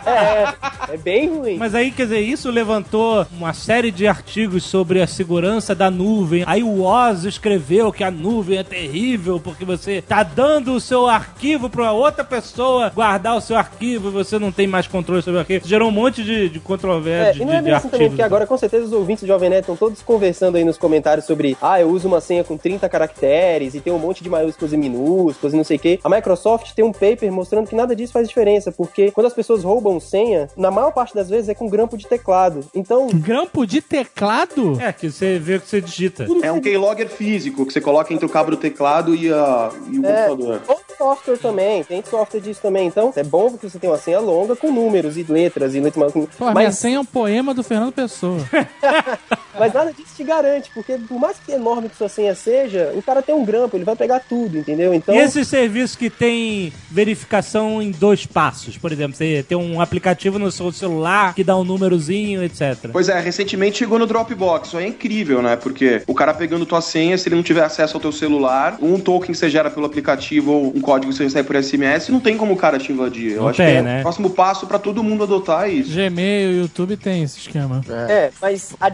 É, é bem ruim. Mas aí, quer dizer, isso levantou uma série de artigos sobre a segurança da nuvem. Aí o Oz escreveu que a nuvem é terrível porque você tá dando o seu arquivo pra outra pessoa guardar o seu arquivo e você não tem mais controle sobre o arquivo. Gerou um monte de, de É, controvérsia, e não de, é de bem assim também, porque agora com certeza os ouvintes do Jovem Nerd estão todos conversando aí nos comentários sobre ah, eu uso uma senha com 30 caracteres e tem um monte de maiúsculas e minúsculas e não sei o quê. A Microsoft tem um paper mostrando que nada disso faz diferença, porque quando as pessoas roubam senha, na maior parte das vezes é com grampo de teclado. Então, Grampo de teclado? É, que você vê o que você digita. É um keylogger físico que você coloca entre o cabo do teclado e, a, e o É. computador. ou software também, tem software disso também. Então, é bom que você tenha uma senha longa com números e letras e letras. Pô, minha Mas, senha é um poema do Fernando Pessoa. mas nada disso te garante, porque por mais que enorme que sua senha seja, o cara tem um grampo, ele vai pegar tudo, entendeu? Então, E esses serviços que tem verificação em dois passos, por exemplo, você tem um aplicativo no seu celular que dá um númerozinho, etc. Pois é, recentemente chegou no Dropbox. Isso aí é incrível, né? Porque o cara pegando tua senha, se ele não tiver acesso ao teu celular, um token que você gera pelo aplicativo ou um código que você recebe por SMS, não tem como o cara te invadir. Eu Não acho tem, que é né? o próximo passo pra todo mundo adotar isso. Gmail, YouTube tem esse esquema. É, mas a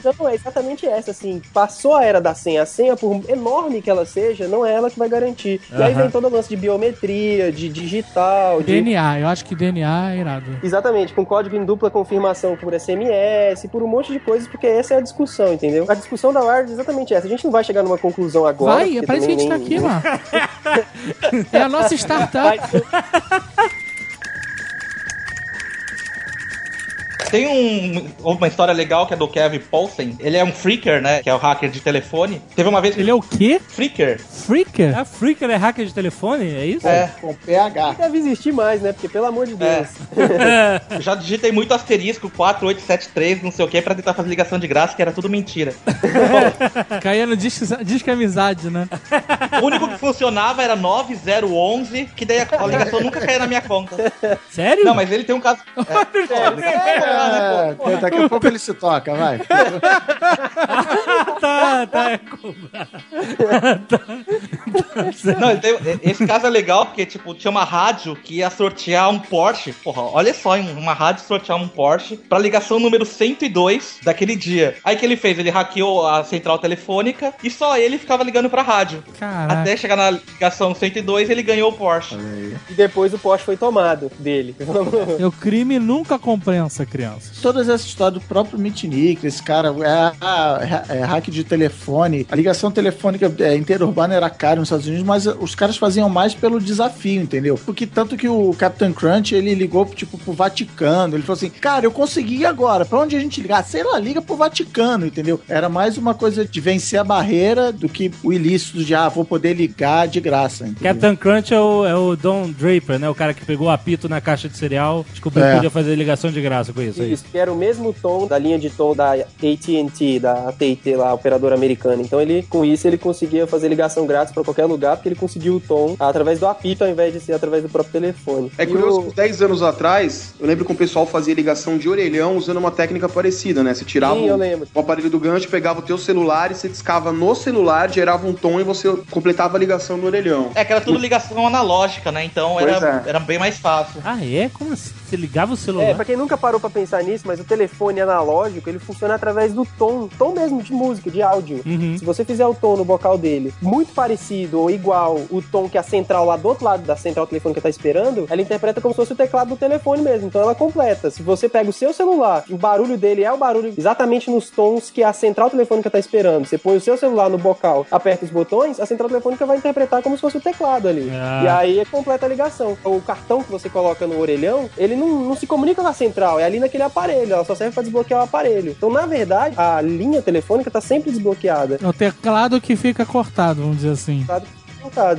discussão é exatamente essa, assim. Passou a era da senha. A senha, por enorme que ela seja, não é ela que vai garantir. E aí vem todo o lance de biometria, de digital, de. DNA, eu acho que DNA é irado. Exatamente, com código em dupla confirmação por SMS, por um monte de coisas, porque essa é a discussão, entendeu? A discussão da Wired é exatamente essa. A gente não vai chegar numa conclusão agora. Vai, parece que a gente tá também aqui, nem- mano. É a nossa startup. Mas, Tem um- uma história legal que é do Kevin Paulsen. Ele é um freaker, né? Que é o hacker de telefone. Teve uma vez que Ele é o quê? Freaker. Freaker? A Freaker é hacker de telefone? É isso? É. Com PH. deve existir mais, né? Porque, pelo amor de Deus. Eu já digitei muito asterisco 4873, não sei o que, pra tentar fazer ligação de graça, que era tudo mentira. Caía no disco, disco amizade, né? O único que funcionava era 9011, que daí a a ligação nunca caía na minha conta. Sério? Não, mas ele tem um caso. É, É, daqui a pouco ele se toca, vai. tá, tá. Não, ele tem- esse caso é legal porque, tipo, tinha uma rádio que ia sortear um Porsche. Porra, olha só, hein, uma rádio sortear um Porsche pra ligação número 102 daquele dia. Aí o que ele fez? Ele hackeou a central telefônica e só ele ficava ligando pra rádio. Caraca. Até chegar na ligação 102, ele ganhou o Porsche. E depois o poste foi tomado dele. O crime nunca compensa, crianças. Todas essas histórias do próprio Mitnick, esse cara, é, ah, é, é hack de telefone, a ligação telefônica é, interurbana era cara nos Estados Unidos, mas os caras faziam mais pelo desafio, entendeu? Porque tanto que o Captain Crunch, ele ligou, tipo, pro Vaticano, ele falou assim, cara, eu consegui agora, pra onde a gente ligar? Sei lá, liga pro Vaticano, entendeu? Era mais uma coisa de vencer a barreira do que o ilícito de, ah, vou poder ligar de graça, entendeu? Captain Crunch é o, é o Don Draper, né? O cara que pegou o apito na caixa de cereal, descobriu É. que podia fazer ligação de graça com isso Isso, que era o mesmo tom da linha de tom da AT&T, da AT&T lá, operadora americana. Então ele, com isso, ele conseguia fazer ligação grátis pra qualquer lugar, porque ele conseguiu o tom através do apito ao invés de ser através do próprio telefone. É E curioso o- que uns 10 anos atrás, eu lembro que o pessoal fazia ligação de orelhão usando uma técnica parecida, né? Você tirava Sim, o, o aparelho do gancho, pegava o teu celular e você discava no celular, gerava um tom e você completava a ligação no orelhão. É que era tudo ligação analógica, né? Então Pois era, é. era bem mais fácil. Ah, é? Como assim? Você ligava o celular? É, pra quem nunca parou pra pensar nisso, mas o telefone analógico, ele funciona através do tom, tom mesmo de música, de áudio. Uhum. Se você fizer o tom no bocal dele muito parecido ou igual o tom que a central lá do outro lado da central telefônica tá esperando, ela interpreta como se fosse o teclado do telefone mesmo. Então ela completa. Se você pega o seu celular, o barulho dele é o barulho exatamente nos tons que a central telefônica tá esperando. Você põe o seu celular no bocal, aperta os botões, a central telefônica vai interpretar como se fosse o teclado ali. Ah. E aí é completa a ligação. O cartão que você coloca no orelhão, ele não, não se comunica com a central, é ali naquele aparelho, ela só serve pra desbloquear o aparelho. Então, na verdade, a linha telefônica tá sempre desbloqueada. É o teclado que fica cortado, vamos dizer assim.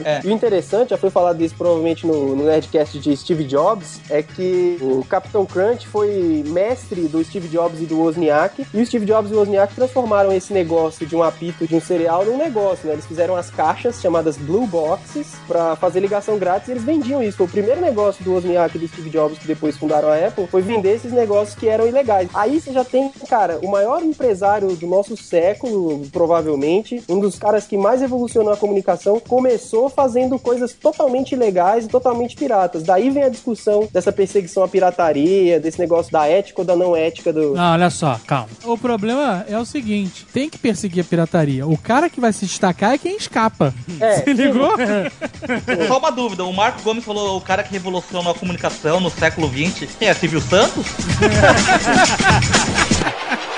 É. E o interessante, já foi falado disso provavelmente no, no Nerdcast de Steve Jobs, é que o Capitão Crunch foi mestre do Steve Jobs e do Wozniak, e o Steve Jobs e o Wozniak transformaram esse negócio de um apito de um cereal num negócio, né? Eles fizeram as caixas chamadas Blue Boxes pra fazer ligação grátis e eles vendiam isso. Foi o primeiro negócio do Wozniak e do Steve Jobs que depois fundaram a Apple, foi vender esses negócios que eram ilegais. Aí você já tem, cara, o maior empresário do nosso século, provavelmente, um dos caras que mais revolucionou a comunicação, começou fazendo coisas totalmente ilegais e totalmente piratas. Daí vem a discussão dessa perseguição à pirataria, desse negócio da ética ou da não ética do. Não, olha só, calma. O problema é o seguinte: tem que perseguir a pirataria. O cara que vai se destacar é quem escapa. É, Se ligou? Só uma dúvida, o Marco Gomes falou o cara que revolucionou a comunicação no século XX. Quem é Silvio Santos?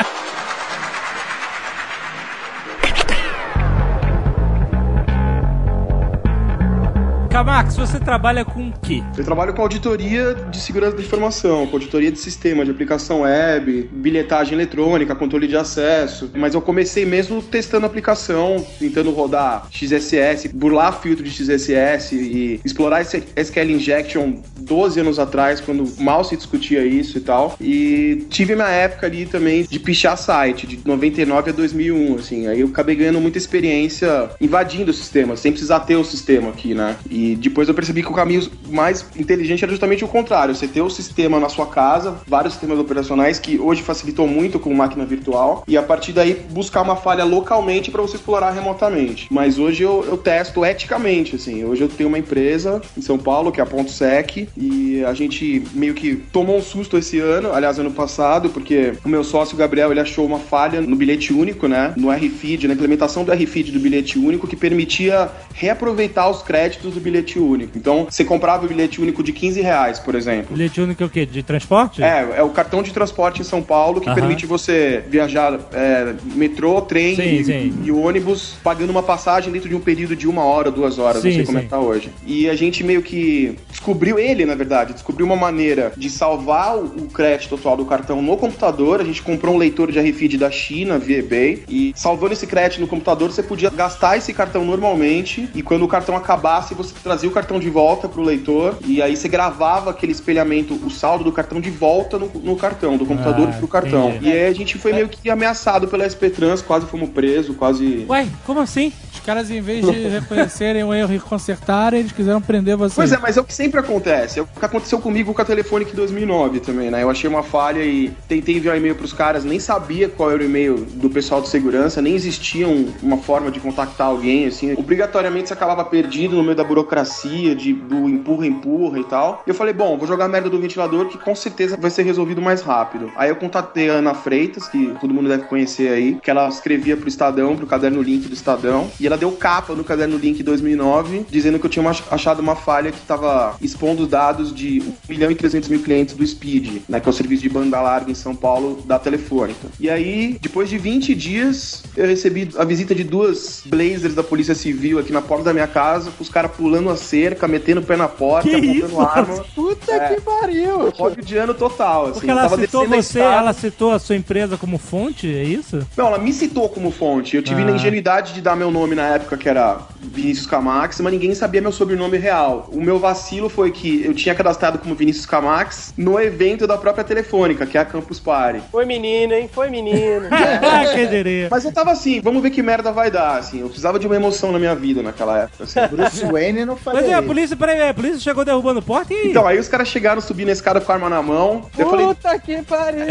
Camax, você trabalha com o quê? Eu trabalho com auditoria de segurança da informação, com auditoria de sistema, de aplicação web, bilhetagem eletrônica, controle de acesso. Mas eu comecei mesmo testando aplicação, tentando rodar XSS, burlar filtro de XSS e explorar esse SQL Injection 12 anos atrás, quando mal se discutia isso e tal. E tive minha época ali também de pichar site, de 99 a 2001, assim. Aí eu acabei ganhando muita experiência invadindo o sistema, sem precisar ter o sistema aqui, né? E depois eu percebi que o caminho mais inteligente era justamente o contrário. Você ter o sistema na sua casa, vários sistemas operacionais que hoje facilitou muito com máquina virtual, e a partir daí buscar uma falha localmente para você explorar remotamente. Mas hoje eu, eu testo eticamente, assim. Hoje eu tenho uma empresa em São Paulo, que é a Ponto Sec, e a gente meio que tomou um susto esse ano, aliás, ano passado, porque o meu sócio Gabriel, ele achou uma falha no bilhete único, né? No RFID, na implementação do RFID do bilhete único, que permitia reaproveitar os créditos do bilhete único. Então, você comprava o bilhete único de 15 reais, por exemplo. Bilhete único é o quê? De transporte? É, é o cartão de transporte em São Paulo que Aham. permite você viajar é, metrô, trem Sim, e, sim. e ônibus pagando uma passagem dentro de um período de uma hora, duas horas, Sim, não sei como é que tá hoje. E a gente meio que descobriu, ele na verdade, descobriu uma maneira de salvar o, o crédito atual do cartão no computador. A gente comprou um leitor de RFID da China via eBay e salvando esse crédito no computador, você podia gastar esse cartão normalmente e quando o cartão acabasse, você trazia o cartão de volta pro leitor e aí você gravava aquele espelhamento, o saldo do cartão de volta no, no cartão, do computador Ah, pro cartão. entendi. E aí a gente foi meio que ameaçado pela SP Trans, quase fomos presos, quase. Ué, como assim? Caras, em vez de reconhecerem o erro e consertarem, eles quiseram prender vocês. Pois é, mas é o que sempre acontece. É o que aconteceu comigo com a Telefônica em 2009 também, né? Eu achei uma falha e tentei enviar e-mail pros caras, nem sabia qual era o e-mail do pessoal de segurança, nem existia um- uma forma de contactar alguém, assim. Obrigatoriamente você acabava perdido no meio da burocracia, de, do empurra-empurra e tal. Eu falei, bom, vou jogar a merda do ventilador que com certeza vai ser resolvido mais rápido. Aí eu contatei a Ana Freitas, que todo mundo deve conhecer aí, que ela escrevia pro Estadão, pro caderno link do Estadão, e ela deu capa no caderno link 2009, dizendo que eu tinha ach- achado uma falha que tava expondo os dados de 1 milhão e 300 mil clientes do Speed, né, que é o serviço de banda larga em São Paulo da Telefônica. E aí, depois de 20 dias, eu recebi a visita de duas blazers da Polícia Civil aqui na porta da minha casa, com os caras pulando a cerca, metendo o pé na porta, Que apontando isso? arma. Puta É. que pariu! Hollywoodiano total, assim. Porque ela citou você, ela citou a sua empresa como fonte, é isso? Não, ela me citou como fonte. Eu tive Ah. na ingenuidade de dar meu nome na época, que era Vinícius Camax, mas ninguém sabia meu sobrenome real. O meu vacilo foi que eu tinha cadastrado como Vinícius Camax no evento da própria Telefônica, que é a Campus Party. Foi menino, hein? Foi menino. Ah, diria. Mas eu tava assim, vamos ver que merda vai dar, assim. Eu precisava de uma emoção na minha vida naquela época, assim. Bruce Wayne não Mas faria é, a polícia, peraí, a polícia chegou derrubando porta e aí? Então, aí os caras chegaram, subindo a escada com a arma na mão. Eu falei, Puta que pariu.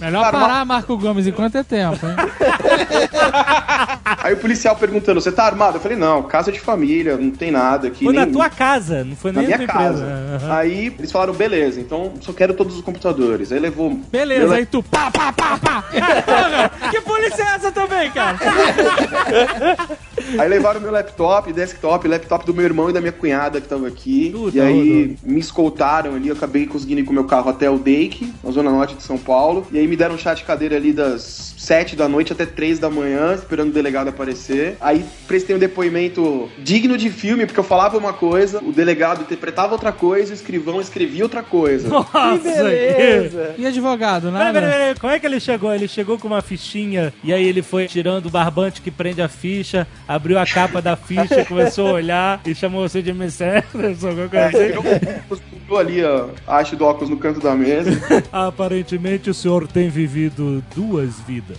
Melhor Cara, parar, Marco Gomes, enquanto é tempo, hein? aí o policial perguntando, você tá armado? Eu falei, não, casa de família, não tem nada aqui. foi nem... na tua casa, não foi Na nem minha na tua casa. Aham. Aí eles falaram, beleza, então só quero todos os computadores. Aí levou. Beleza, aí tu pá, pá, pá, pá. Porra, que polícia é essa também, cara? Aí levaram meu laptop, desktop, laptop do meu irmão e da minha cunhada que tava aqui. Puta, e aí Rodolfo. me escoltaram ali, eu acabei conseguindo ir com o meu carro até o Dake, na zona norte de São Paulo. E aí me deram um chá de cadeira ali das 7 da noite até 3 da manhã, esperando o delegado aparecer. Aí prestei um depoimento digno de filme, porque eu falava uma coisa, o delegado interpretava outra coisa, o escrivão escrevia outra coisa. Nossa, Que que... beleza. E advogado, Peraí, nada? peraí, peraí, como é que ele chegou? Ele chegou com uma fichinha e aí ele foi tirando o barbante que prende a ficha, abriu a capa da ficha, começou a olhar e chamou você de Miss Anderson, alguma coisa assim. Tirou ali a haste do óculos no canto da mesa. Aparentemente o senhor tem vivido duas vidas.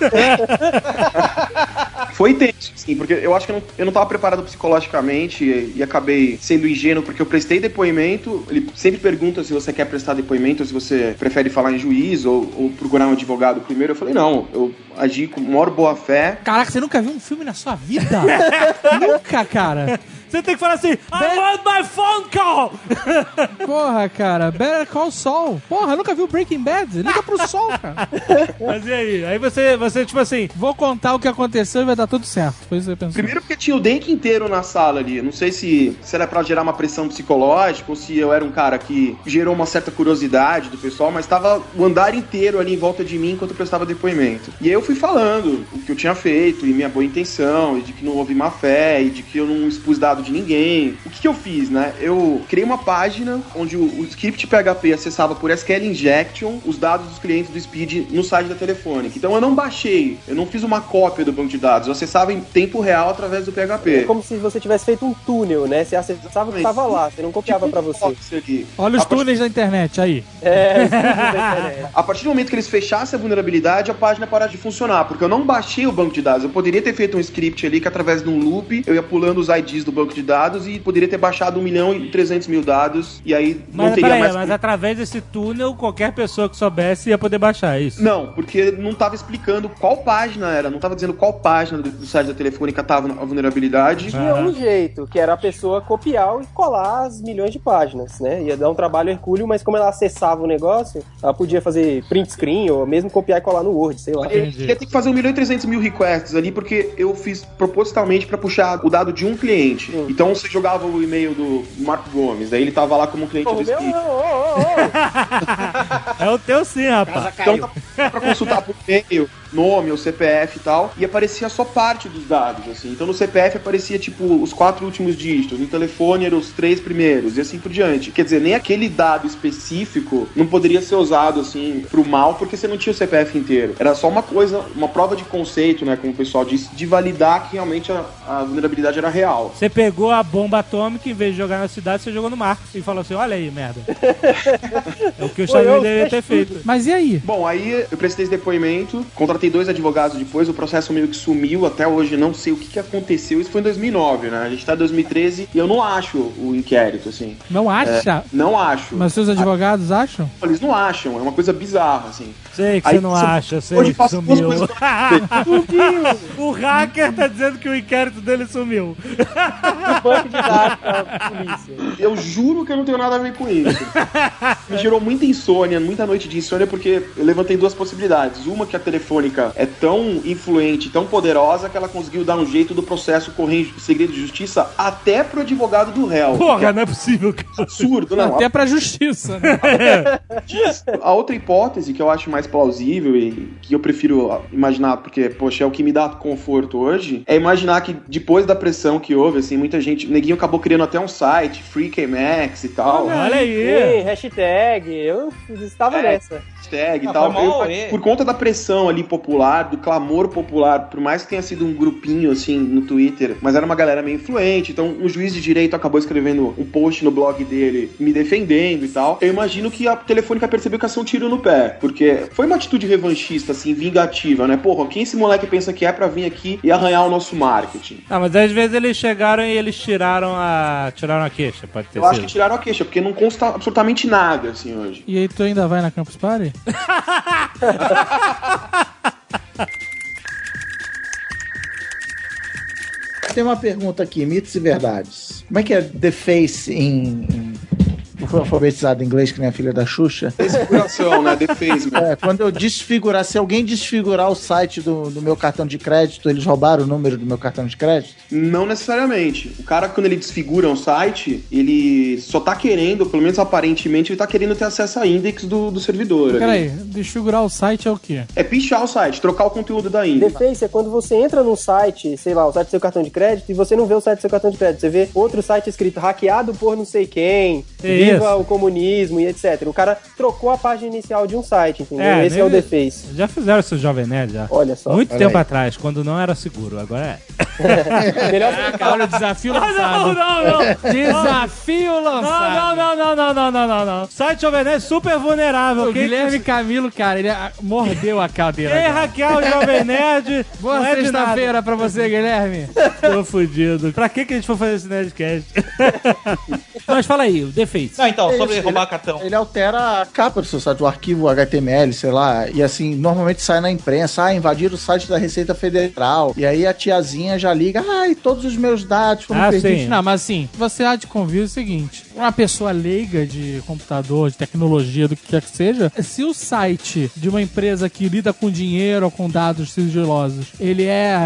Foi tenso, sim, porque eu acho que eu não, eu não tava preparado psicologicamente e, e acabei sendo ingênuo, porque eu prestei depoimento. Ele sempre pergunta se você quer prestar depoimento, ou se você prefere falar em juiz ou, ou procurar um advogado primeiro. Eu falei, não, eu agi com maior boa fé. Caraca, você nunca viu um filme na sua vida? nunca, cara. Você tem que falar assim, I want my phone call! Porra, cara. Better Call Saul. Porra, nunca viu Breaking Bad? Liga pro Sol, cara. Mas e aí? Aí você, você tipo assim, Vou contar o que aconteceu e vai dar tudo certo. Foi isso que eu pensei. Primeiro porque tinha o Denk inteiro na sala ali. Não sei se, se era pra gerar uma pressão psicológica ou se eu era um cara que gerou uma certa curiosidade do pessoal, mas tava o andar inteiro ali em volta de mim enquanto eu prestava depoimento. E aí eu fui falando o que eu tinha feito e minha boa intenção, e de que não houve má fé, e de que eu não expus de ninguém. O que, que eu fiz, né? Eu criei uma página onde o, o script PHP acessava por SQL Injection os dados dos clientes do Speed no site da Telefônica. Então eu não baixei, eu não fiz uma cópia do banco de dados, eu acessava em tempo real através do PHP. É como se você tivesse feito um túnel, né? Você acessava o que tava lá, você não copiava pra você. Olha os A partir- túneis da internet aí. É, os túneis da internet. A partir do momento que eles fechassem a vulnerabilidade, a página parasse de funcionar, porque eu não baixei o banco de dados. Eu poderia ter feito um script ali que através de um loop eu ia pulando os IDs do banco de dados e poderia ter baixado 1 milhão e 300 mil dados e aí não mas teria peraí, mais. mas através desse túnel, qualquer pessoa que soubesse ia poder baixar é isso. Não, porque não tava explicando qual página era, não tava dizendo qual página do, do site da Telefônica tava a vulnerabilidade. Tinha um jeito, que era a pessoa copiar e colar as milhões de páginas, né? Ia dar um trabalho hercúleo, mas como ela acessava o negócio, ela podia fazer print screen ou mesmo copiar e colar no Word, sei lá. Ia ter que fazer 1 milhão e 300 mil requests ali, porque eu fiz propositalmente pra puxar o dado de um cliente. Sim. Então você jogava o e-mail do Marco Gomes, daí ele tava lá como cliente Pô, do meu, ô, ô, ô, É o teu sim, rapaz. Então dá pra consultar por e-mail, nome ou CPF e tal, e aparecia só parte dos dados, assim. Então no CPF aparecia, tipo, os quatro últimos dígitos, no telefone eram os três primeiros, e assim por diante. Quer dizer, nem aquele dado específico não poderia ser usado, assim, pro mal, porque você não tinha o CPF inteiro. Era só uma coisa, uma prova de conceito, né, como o pessoal disse, de validar que realmente a, a vulnerabilidade era real. Você pegou a bomba atômica, em vez de jogar na cidade, você jogou no mar. E falou assim: olha aí, merda. é o que o Xavier deveria ter feito. Mas e aí? Bom, aí eu prestei esse depoimento, contratei dois advogados depois, o processo meio que sumiu, até hoje não sei o que, que aconteceu. Isso foi em 2009, né? A gente tá em 2013 e eu não acho o inquérito, assim. Não acha? Não acho. Mas seus advogados acham? Eles não acham, é uma coisa bizarra, assim. Sei que Aí você não você- acha, sei hoje que sumiu. coisas o hacker tá dizendo que o inquérito dele sumiu. um banco de dados pra polícia. Eu juro que eu não tenho nada a ver com isso. Me gerou muita insônia, muita noite de insônia, porque eu levantei duas possibilidades. Uma, que a é tão influente, tão poderosa, que ela conseguiu dar um jeito do processo correr em segredo de justiça até pro advogado do réu. Porra, não é possível, cara. Absurdo, não. Até pra justiça, né? A outra hipótese que eu acho mais plausível e que eu prefiro imaginar, porque, poxa, é o que me dá conforto hoje, é imaginar que depois da pressão que houve, assim, muita gente, o neguinho acabou criando até um site, FreeKMX e tal. Olha aí. Sim, hashtag, eu estava É. nessa. Hashtag e Ah, tal. foi mó Eu- por conta da pressão ali popular, do clamor popular, por mais que tenha sido um grupinho assim no Twitter, mas era uma galera meio influente, então um juiz de direito acabou escrevendo um post no blog dele me defendendo e tal. Eu imagino que a Telefônica percebeu que ia ser um tiro no pé, porque foi uma atitude revanchista, assim, vingativa, né? Porra, quem esse moleque pensa que é pra vir aqui e arranhar o nosso marketing? Ah, mas às vezes eles chegaram e eles tiraram a. tiraram a queixa, pode ter Eu acho que sido. tiraram a queixa, porque não consta absolutamente nada, assim, hoje. E aí, tu ainda vai na Campus Party? Tem uma pergunta aqui, mitos e verdades. Como é que é The Face em... Não foi alfabetizado em inglês que nem a filha da Xuxa? Desfiguração, né? Defacement. É, quando eu desfigurar, se alguém desfigurar o site do, do meu cartão de crédito, eles roubaram o número do meu cartão de crédito? Não necessariamente. O cara, quando ele desfigura um site, ele só tá querendo, pelo menos aparentemente, ele tá querendo ter acesso a index do, do servidor. Peraí, desfigurar o site é o quê? É pichar o site, trocar o conteúdo da index. Deface é quando você entra num site, sei lá, o site do seu cartão de crédito, e você não vê o site do seu cartão de crédito. Você vê outro site escrito hackeado por não sei quem, É o comunismo e etc. O cara trocou a página inicial de um site, entendeu? É, Esse é o Deface. Já fizeram isso, Jovem Nerd, já. Olha só. Muito olha tempo aí. atrás, quando não era seguro, agora é. Melhor olha o desafio não, lançado. não, não. Desafio Não, lançado. não, não, não, não, não, não, não. Site Jovem Nerd é super vulnerável. O Quem, Guilherme Camilo, cara, ele ah, mordeu a cadeira. quem agora. hackear o Jovem Nerd Boa é sexta-feira pra você, Guilherme. Tô fudido. Pra que, que a gente foi fazer esse Nerdcast? Mas fala aí, o Deface. Não, então, sobre Ele- roubar cartão. Ele altera a capa do seu site, o arquivo HTML, sei lá, e assim, normalmente sai na imprensa, ah, invadir o site da Receita Federal, e aí a tiazinha já liga, ai, todos os meus dados foram Ah, perdidos. sim. Não, mas assim, você há de convir o seguinte: uma pessoa leiga de computador, de tecnologia, do que quer que seja, se o site de uma empresa que lida com dinheiro ou com dados sigilosos, ele é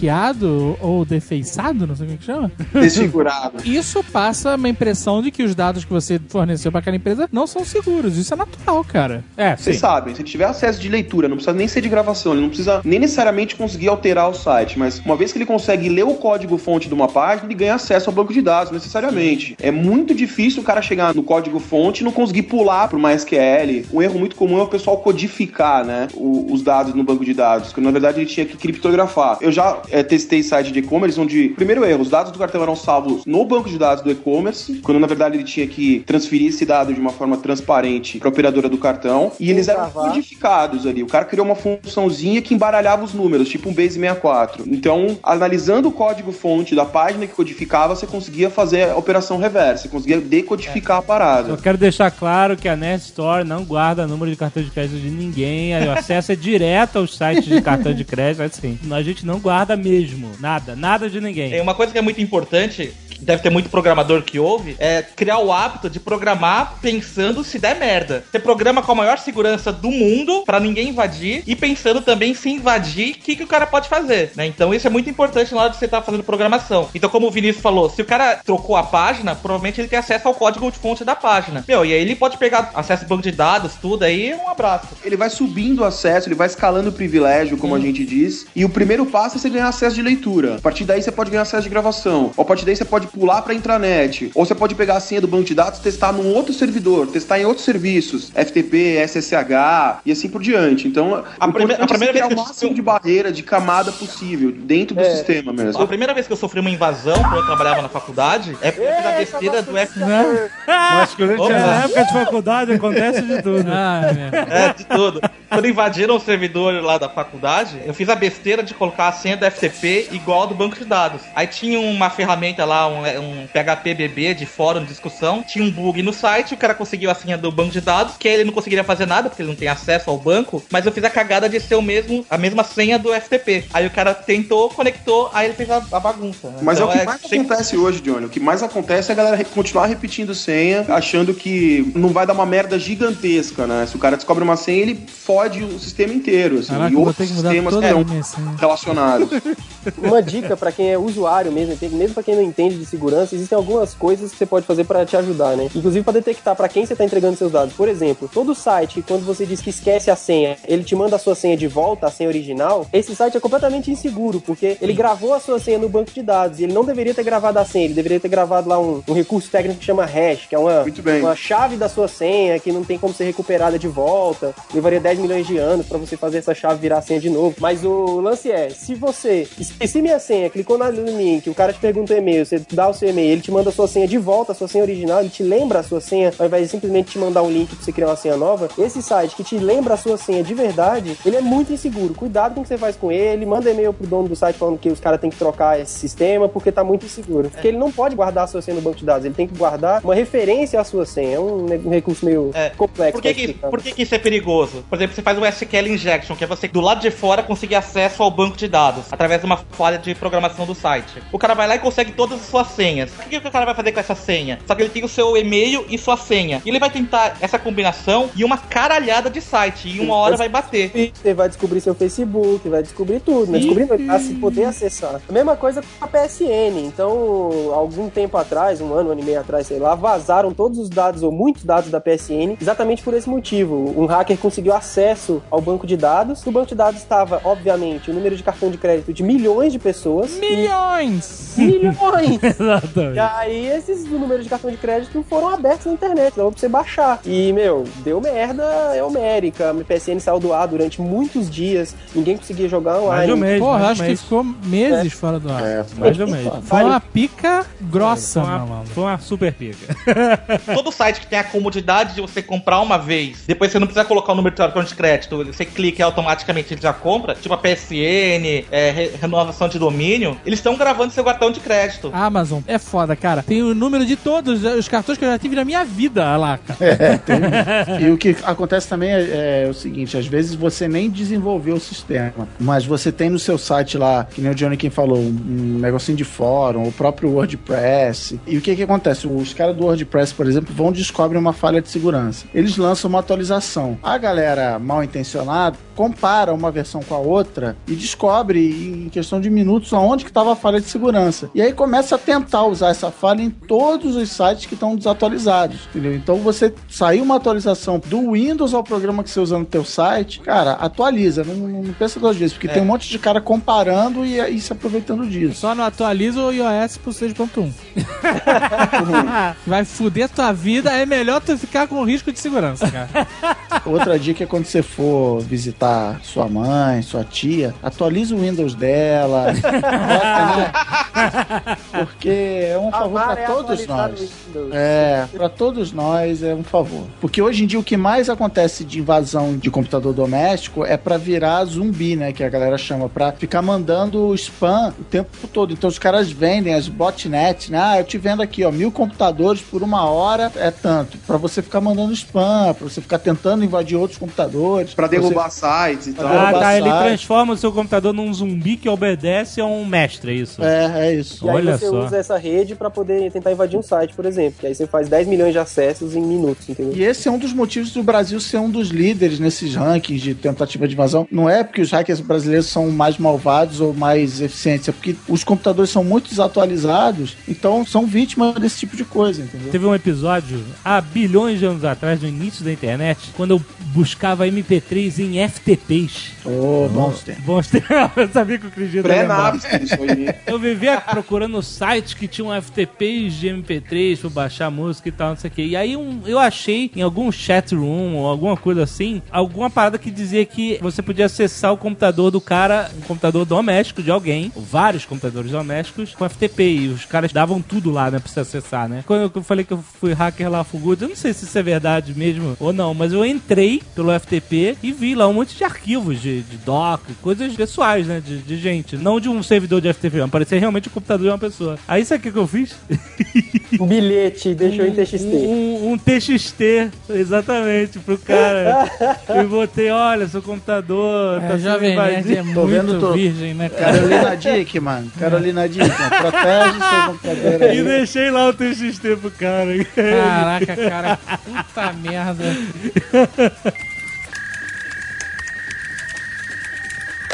hackeado ou defeiçado, não sei o que que chama, Desfigurado. isso passa uma impressão de que os dados que você forneceu para aquela empresa não são seguros. Isso é natural, cara. É, Vocês sabem, se tiver acesso de leitura, não precisa nem ser de gravação, ele não precisa nem necessariamente conseguir alterar o site, mas uma vez que ele consegue ler o código-fonte de uma página, ele ganha acesso ao banco de dados, necessariamente. É muito difícil o cara chegar no código-fonte e não conseguir pular para uma SQL. Um erro muito comum é o pessoal codificar, né, os dados no banco de dados, que na verdade ele tinha que criptografar. Eu já eh, testei site de e-commerce onde, primeiro erro, os dados do cartão eram salvos no banco de dados do e-commerce, quando na verdade ele tinha que transferir esse dado de uma forma transparente para a operadora do cartão, e eles eram codificados ali. O cara criou uma funçãozinha que embaralhava os números, tipo um base 64. Então, analisando o código-fonte da página que codificava, você conseguia fazer a operação reversa, você conseguia decodificar a parada. Eu quero deixar claro que a Nerd Store não guarda número de cartão de crédito de ninguém. O acesso é direto aos sites de cartão de crédito, assim. A gente não guarda mesmo. Nada, nada de ninguém. Tem uma coisa que é muito importante, deve ter muito programador que ouve, é criar o hábito de programar pensando se der merda. Você programa com a maior segurança do mundo pra ninguém invadir e pensando também se invadir, o que, que o cara pode fazer, né? Então isso é muito importante na hora de você estar fazendo programação. Então como o Vinícius falou, se o cara trocou a página, provavelmente ele tem acesso ao código de fonte da página. Meu, e aí ele pode pegar acesso ao banco de dados, tudo aí, um abraço. Ele vai subindo o acesso, ele vai escalando o privilégio, como a gente diz. E o primeiro passo é você ganhar acesso de leitura. A partir daí você pode ganhar acesso de gravação. A partir daí você pode pular pra intranet. Ou você pode pegar a senha do banco de dados, testar num outro servidor, testar em outros serviços, FTP, SSH e assim por diante. Então, A prime- a primeira é criar vez que o eu- máximo de barreira, de camada possível dentro do É. sistema mesmo. A primeira vez que eu sofri uma invasão quando eu trabalhava na faculdade é porque eu fiz a besteira do F. Mas que Opa. na época de faculdade acontece de tudo. Ah, meu. É, de tudo. Quando invadiram o servidor lá da faculdade, eu fiz a besteira de colocar a senha do FTP igual ao do banco de dados. Aí tinha uma ferramenta lá, um, um PHP BB de fórum de discussão, tinha um bug no site, o cara conseguiu a senha do banco de dados, que aí ele não conseguiria fazer nada, porque ele não tem acesso ao banco, mas eu fiz a cagada de ser o mesmo, a mesma senha do FTP. Aí o cara tentou, conectou, aí ele fez a, a bagunça. né? Mas Então, é o que mais sempre- acontece hoje, Johnny. O que mais acontece é a galera continuar repetindo senha, achando que não vai dar uma merda gigantesca, né? Se o cara descobre uma senha, ele fode o sistema inteiro, assim. Caraca, e outros sistemas minha senha. relacionados. Uma dica pra quem é usuário mesmo, mesmo pra quem não entende de de segurança, existem algumas coisas que você pode fazer para te ajudar, né? Inclusive para detectar para quem você tá entregando seus dados. Por exemplo, todo site, quando você diz que esquece a senha, ele te manda a sua senha de volta, a senha original, esse site é completamente inseguro, porque ele gravou a sua senha no banco de dados e ele não deveria ter gravado a senha, ele deveria ter gravado lá um, um recurso técnico que chama hash, que é uma, uma chave da sua senha que não tem como ser recuperada de volta. Levaria 10 milhões de anos para você fazer essa chave virar senha de novo. Mas o lance é, se você esqueci minha senha, clicou no link, o cara te pergunta o e-mail, você dá o seu e-mail, ele te manda a sua senha de volta, a sua senha original, ele te lembra a sua senha, ao invés de simplesmente te mandar um link pra você criar uma senha nova. Esse site que te lembra a sua senha de verdade, ele é muito inseguro. Cuidado com o que você faz com ele, manda e-mail pro dono do site falando que os caras têm que trocar esse sistema porque tá muito inseguro. Porque ele não pode guardar a sua senha no banco de dados, ele tem que guardar uma referência à sua senha. É um, um recurso meio É. complexo. Por que, que, por que, que isso é perigoso? Por exemplo, você faz um SQL injection, que é você do lado de fora conseguir acesso ao banco de dados através de uma falha de programação do site. O cara vai lá e consegue todas as suas senhas. O que, que o cara vai fazer com essa senha? Só que ele tem o seu e-mail e sua senha. E ele vai tentar essa combinação e uma caralhada de site. E uma hora vai bater. Você vai descobrir seu Facebook, vai descobrir tudo, né? Descobrir não, vai se poder acessar. A mesma coisa com a PSN. Então, algum tempo atrás, um ano, um ano e meio atrás, sei lá, vazaram todos os dados, ou muitos dados da PSN, exatamente por esse motivo. Um hacker conseguiu acesso ao banco de dados. No banco de dados estava, obviamente, o número de cartão de crédito de milhões de pessoas. Milhões! Milhões! E Exatamente. aí esses números de cartão de crédito foram abertos na internet, dava pra você baixar. E, meu, deu merda é homérica. A PSN saiu do ar durante muitos dias, ninguém conseguia jogar Mais de um online. mês. Porra, mais acho um que mês. ficou meses fora do ar. É, Mais de um mês. Foi uma pica grossa, Foi uma, foi uma super pica. Todo site que tem a comodidade de você comprar uma vez, depois você não precisa colocar o número de cartão de crédito, você clica e automaticamente ele já compra, tipo a PSN, é, re- renovação de domínio, eles estão gravando seu cartão de crédito. A Amazon é foda, cara. Tem o número de todos os cartões que eu já tive na minha vida lá, cara. É, tem. E o que acontece também é, é o seguinte: às vezes você nem desenvolveu o sistema, mas você tem no seu site lá, que nem o Johnny quem falou, um, negocinho de fórum, o próprio WordPress. E o que que acontece? Os caras do WordPress, por exemplo, vão descobrem uma falha de segurança. Eles lançam uma atualização. A galera mal intencionada compara uma versão com a outra e descobre em questão de minutos aonde que estava a falha de segurança. E aí começa a tentar usar essa falha em todos os sites que estão desatualizados, entendeu? Então você saiu uma atualização do Windows ao programa que você usa no teu site, cara, atualiza, não, não pensa duas vezes, porque tem um monte de cara comparando e, e se aproveitando disso. Só não atualiza o iOS pro 6.1. Vai fuder tua vida, é melhor tu ficar com risco de segurança, cara. Outra dica é quando você for visitar sua mãe, sua tia, atualiza o Windows dela, bota, né? porque é um favor para é todos nós. É, pra todos nós é um favor. Porque hoje em dia o que mais acontece de invasão de computador doméstico é pra virar zumbi, né? Que a galera chama, pra ficar mandando spam o tempo todo. Então os caras vendem as botnets, né? Ah, eu te vendo aqui, ó, mil computadores por uma hora é tanto. Pra você ficar mandando spam, pra você ficar tentando invadir outros computadores. Pra derrubar sites e tal. Ah, tá. Ele transforma o seu computador num zumbi que obedece a um mestre, é isso? É, é isso. E aí Olha você só. usa essa rede pra poder tentar invadir um site, por exemplo. Que aí você faz 10 milhões de acessos em minutos, entendeu? E esse é um dos motivos do Brasil ser um dos líderes nesses rankings de tentativa de invasão. Não é porque os hackers brasileiros são mais malvados ou mais eficientes, é porque os computadores são muito desatualizados, então são vítimas desse tipo de coisa, entendeu? Teve um episódio há bilhões de anos atrás, no início da internet, quando eu buscava MP3 em FTPs. Ô, tempos. Bons tempos. Eu sabia que o Cris ia. Eu vivia procurando sites que tinham FTPs de MP3 pra baixar música e tal, não sei o quê. E aí um- eu achei em algum chat room ou alguma coisa assim, alguma parada que dizia que você podia acessar o computador do cara, um computador doméstico de alguém, ou vários computadores domésticos, com FTP. E os caras davam tudo lá, né, pra você acessar, né? Quando eu falei que eu fui hacker lá fugudo, eu não sei se isso é verdade mesmo ou não, mas eu entrei pelo FTP e vi lá um monte de arquivos de, de doc, coisas pessoais, né, de, de gente. Não de um servidor de FTP, mas parecia realmente o computador de uma pessoa. Aí sabe o que, que eu fiz? Um bilhete, deixou em TXT. Um, um TXT, exatamente, pro cara. e botei, olha, seu computador tá É, sendo Jovem Nerd é. Tô vendo, tô- virgem, né, cara? Carolina Dickman, Carolina Dickman, protege seu computador E aí. deixei lá o TXT pro cara. Caraca, cara, puta merda.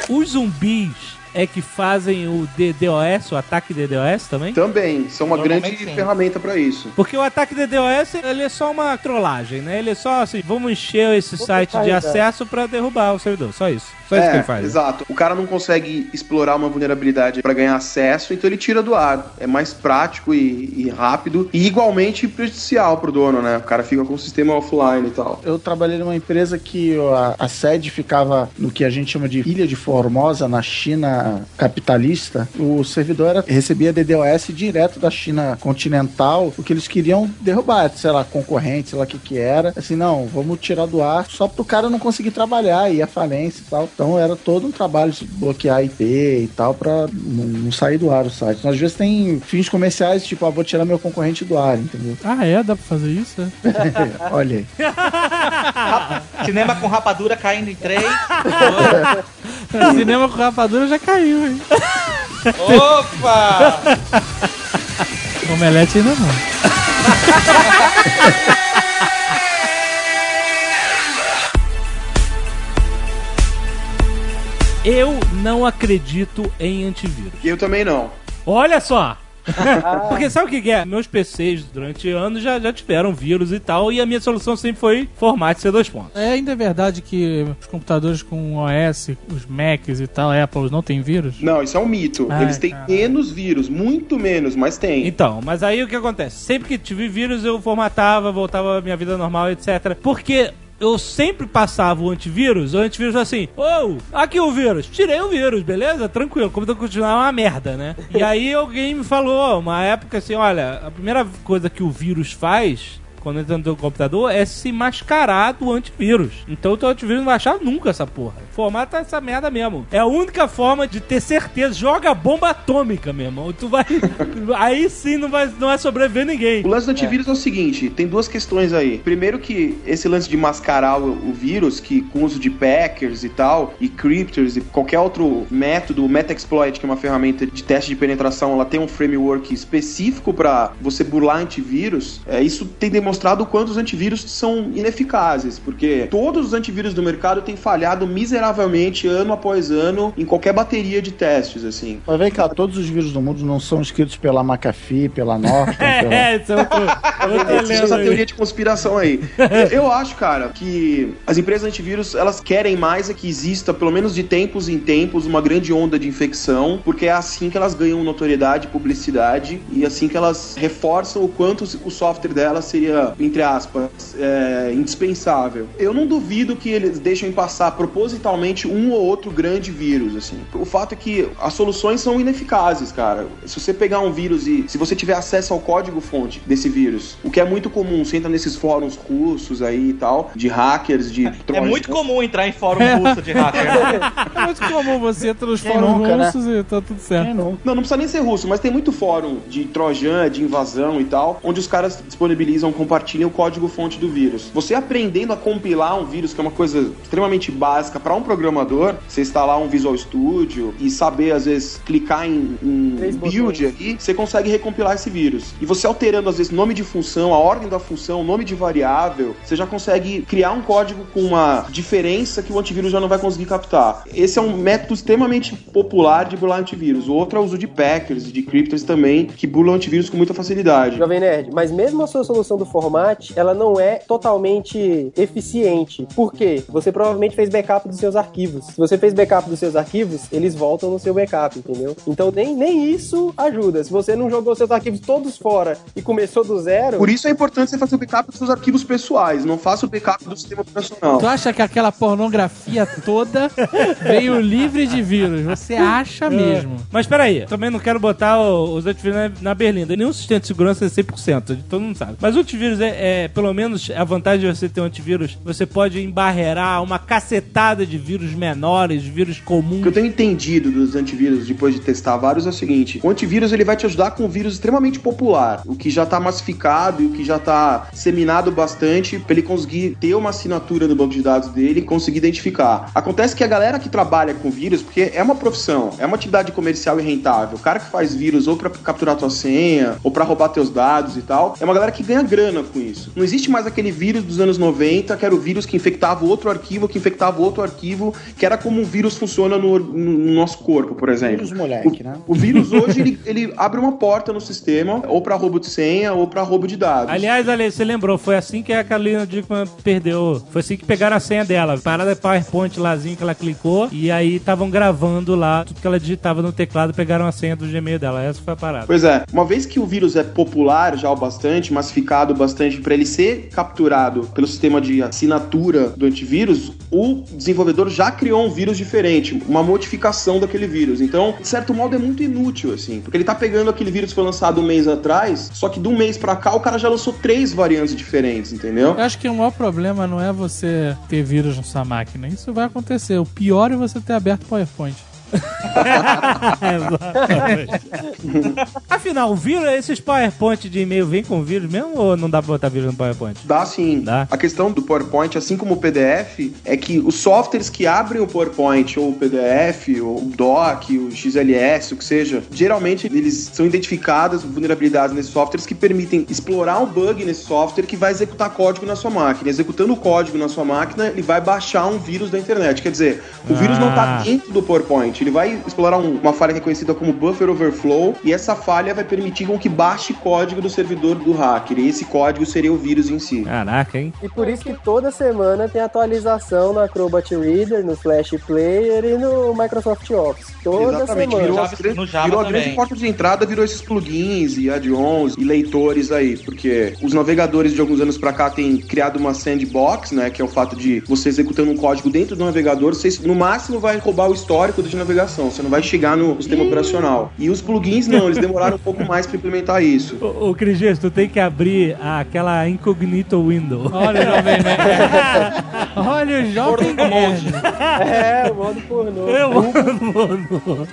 Os zumbis é que fazem o DDoS, o ataque DDoS também? Também, são uma grande sim. ferramenta pra isso. Porque o ataque DDoS, ele é só uma trollagem, né? Ele é só assim, vamos encher esse site de acesso pra derrubar o servidor, só isso. Só isso que ele faz. né? exato. O cara não consegue explorar uma vulnerabilidade pra ganhar acesso, então ele tira do ar. É mais prático e, e rápido e igualmente prejudicial pro dono, né? O cara fica com o sistema offline e tal. Eu trabalhei numa empresa que a, a sede ficava no que a gente chama de Ilha de Formosa, na China capitalista. O servidor era, recebia DDoS direto da China continental, porque eles queriam derrubar, sei lá, concorrente, sei lá o que que era. Assim, não, vamos tirar do ar só pro cara não conseguir trabalhar, ir à falência e tal. Então era todo um trabalho de bloquear IP e tal pra não, sair do ar o site. Então, às vezes tem fins comerciais, tipo, ah, vou tirar meu concorrente do ar, entendeu? Ah, é? Dá pra fazer isso? é? Olha aí. Cinema com rapadura caindo em três. Cinema com rapadura já caiu, hein? Opa! Omelete ainda não. Eu não acredito em antivírus. Eu também não. Olha só! Porque sabe o que é? Meus PCs durante anos já, já tiveram vírus e tal, e a minha solução sempre foi formato C2 pontos. É ainda é verdade que os computadores com OS, os Macs e tal, Apple, não tem vírus? Não, isso é um mito. Ai, Eles têm cara. menos vírus, muito menos, mas tem. Então, mas aí o que acontece? Sempre que tive vírus, eu formatava, voltava à minha vida normal, etc. Porque eu sempre passava o antivírus, o antivírus assim, ô, aqui o vírus, tirei o vírus, beleza? Tranquilo, como eu continuar uma merda, né? E aí alguém me falou, uma época assim, olha, a primeira coisa que o vírus faz quando entra no teu computador é se mascarar do antivírus. Então o teu antivírus não vai achar nunca essa porra. Formata essa merda mesmo. É a única forma de ter certeza. Joga bomba atômica, meu irmão. Tu vai. Aí sim não vai, não vai sobreviver ninguém. O lance do antivírus é. o seguinte, tem duas questões aí. Primeiro que esse lance de mascarar o, o vírus, que com uso de packers e tal, e cryptors e qualquer outro método, o Metaexploit, que é uma ferramenta de teste de penetração, ela tem um framework específico para você burlar antivírus, é, isso tem demonstrado o quanto os antivírus são ineficazes, porque todos os antivírus do mercado têm falhado miseravelmente ano após ano em qualquer bateria de testes, assim. Mas vem cá, todos os vírus do mundo não são escritos pela McAfee, pela Norton, pela... É, isso é outro, Existe essa teoria de conspiração aí. Eu acho, cara, que as empresas antivírus, elas querem mais é que exista, pelo menos de tempos em tempos, uma grande onda de infecção, porque é assim que elas ganham notoriedade, publicidade, e assim que elas reforçam o quanto o software delas seria, entre aspas, é, indispensável. Eu não duvido que eles deixem passar propositalmente um ou outro grande vírus, assim. O fato é que as soluções são ineficazes, cara. Se você pegar um vírus e se você tiver acesso ao código-fonte desse vírus, o que é muito comum, você entra nesses fóruns russos aí e tal, de hackers, de É trolls. muito comum entrar em fórum russo de hacker. É muito comum você entra nos Quem fóruns nunca, né? russos e tá tudo certo. Não, não precisa nem ser russo, mas tem muito fórum de trojan, de invasão e tal, onde os caras disponibilizam, compartilham o código-fonte do vírus. Você aprendendo a compilar um vírus, que é uma coisa extremamente básica para um programador, você instalar um Visual Studio e saber, às vezes, clicar em, build aqui, você consegue recompilar esse vírus. E você alterando, às vezes, nome de função, a ordem da função, nome de variável, você já consegue criar um código com uma diferença que o antivírus já não vai conseguir captar. Esse é um método extremamente popular de burlar antivírus. O outro é o uso de packers e de cryptors também, que burlam antivírus com muita facilidade. Jovem Nerd, mas mesmo a sua solução do format, ela não é totalmente eficiente. Por quê? Você provavelmente fez backup dos seus arquivos. Se você fez backup dos seus arquivos, eles voltam no seu backup, entendeu? Então nem, nem isso ajuda. Se você não jogou seus arquivos todos fora e começou do zero, Por isso é importante você fazer o backup dos seus arquivos pessoais, não faça o backup do sistema operacional. Tu acha que aquela pornografia toda veio livre de vírus? Você acha mesmo? Mas peraí, também não quero botar o- os antivírus na, na berlinda. Nenhum sistema de segurança é 100%, todo mundo sabe. Mas o antivírus é, é, pelo menos, a vantagem de você ter um antivírus, você pode embarrear uma cacetada de vírus menores, vírus O que comuns. eu tenho entendido dos antivírus depois de testar vários é o seguinte: o antivírus ele vai te ajudar com um vírus extremamente popular, o que já tá massificado e o que já tá disseminado bastante para ele conseguir ter uma assinatura no banco de dados dele e conseguir identificar. Acontece que a galera que trabalha com vírus, porque é uma profissão, é uma atividade comercial e rentável. O cara que faz vírus ou para capturar tua senha ou para roubar teus dados e tal, é uma galera que ganha grana com isso. Não existe mais aquele vírus dos anos 90, que era o vírus que infectava outro arquivo, que infectava outro arquivo, que era como um vírus funciona no, no nosso corpo, por exemplo. Vírus moleque, né? O vírus hoje, ele, ele abre uma porta no sistema, ou pra roubo de senha, ou pra roubo de dados. Aliás, Ale, você lembrou, foi assim que a Carolina Dickman perdeu. Foi assim que pegaram a senha dela. Parada PowerPoint lázinho que ela clicou e aí estavam gravando lá tudo que ela digitava no teclado pegaram a senha do Gmail dela. Essa foi a parada. Pois é, uma vez que o vírus é popular já o bastante, massificado bastante para ele ser capturado pelo sistema de assinatura do antivírus, o desenvolvedor já criou um vírus diferente, uma modificação daquele vírus. Então, de certo modo, é muito inútil, assim, porque ele tá pegando aquele vírus que foi lançado um mês atrás, só que de um mês pra cá o cara já lançou três variantes diferentes, entendeu? Eu acho que o maior problema não é você ter vírus na sua máquina. Isso vai acontecer. O pior é você ter aberto o PowerPoint. Afinal, o vírus, esses PowerPoint de e-mail vem com vírus mesmo ou não dá pra botar vírus no PowerPoint? Dá sim. Dá. A questão do PowerPoint, assim como o PDF, é que os softwares que abrem o PowerPoint, ou o PDF, ou o Doc, o XLS, o que seja, geralmente eles são identificadas vulnerabilidades nesses softwares que permitem explorar um bug nesse software que vai executar código na sua máquina. Executando o código na sua máquina, ele vai baixar um vírus da internet. Quer dizer, o vírus não Ah. está dentro do PowerPoint. Ele vai explorar um- uma falha que é conhecida como buffer overflow e essa falha vai permitir com que baixe código do servidor do hacker. E esse código seria o vírus em si. Caraca, hein? E por isso que toda semana tem atualização no Acrobat Reader, no Flash Player e no Microsoft Office. Toda Exatamente, semana. virou, Java- a, gran- no Java virou a grande porta de entrada, virou esses plugins e add-ons e leitores aí, porque os navegadores de alguns anos pra cá têm criado uma sandbox, né, que é o fato de você executando um código dentro do navegador, você no máximo vai roubar o histórico de navegação, você não vai chegar no sistema operacional. E os plugins não, eles demoraram um pouco mais pra implementar isso. Ô, ô Cris Dias, tu tem que abrir aquela incognito window. Olha o Jovem Nerd. Olha o Jovem Nerd. É, o modo pornô. Eu, mano.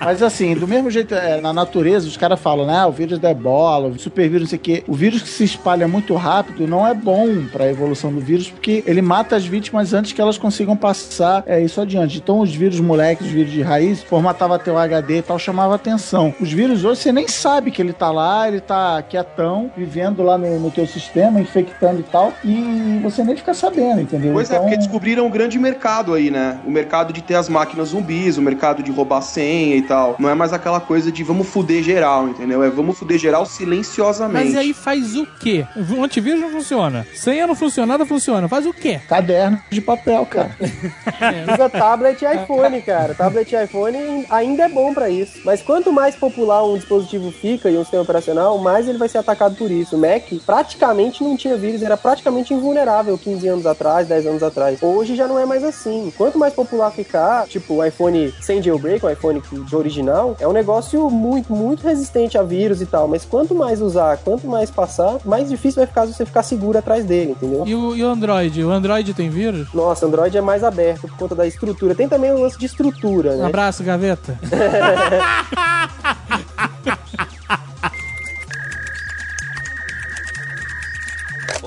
Mas assim, do mesmo jeito, é, na natureza, os caras falam, né? O vírus da ebola, o supervírus, não sei o quê. O vírus que se espalha muito rápido não é bom pra evolução do vírus, porque ele mata as vítimas antes que elas consigam passar é, isso adiante. Então, os vírus moleques, os vírus de raiz, formatava teu HD e tal, chamava atenção. Os vírus hoje, você nem sabe que ele tá lá, ele tá quietão, vivendo lá no, no teu sistema, infectando e tal, e você nem fica sabendo, entendeu? Pois é, Então, porque descobriram um grande mercado aí, né? O mercado de ter as máquinas zumbis, o mercado de roubar senha e tal. Não é mais aquela coisa de vamos fuder geral, entendeu? É vamos fuder geral silenciosamente. Mas aí faz o quê? O antivírus não funciona. Senha não funciona, nada funciona. Faz o quê? Caderno de papel, cara. Usa tablet e iPhone, cara. Tablet e iPhone ainda é bom pra isso. Mas quanto mais popular um dispositivo fica e um sistema operacional, mais ele vai ser atacado por isso. O Mac praticamente não tinha vírus, era praticamente invulnerável 15 anos atrás, 10 anos atrás. Hoje já não é mais assim. Quanto mais popular ficar, tipo o iPhone sem jailbreak, o iPhone de original, é um negócio muito, muito resistente a vírus e tal. Mas quanto mais usar, quanto mais passar, mais difícil vai ficar você ficar seguro atrás dele, entendeu? E o, e o Android? O Android tem vírus? Nossa, Android é mais aberto por conta da estrutura. Tem também o lance de estrutura, Um né? abraço, gaveta.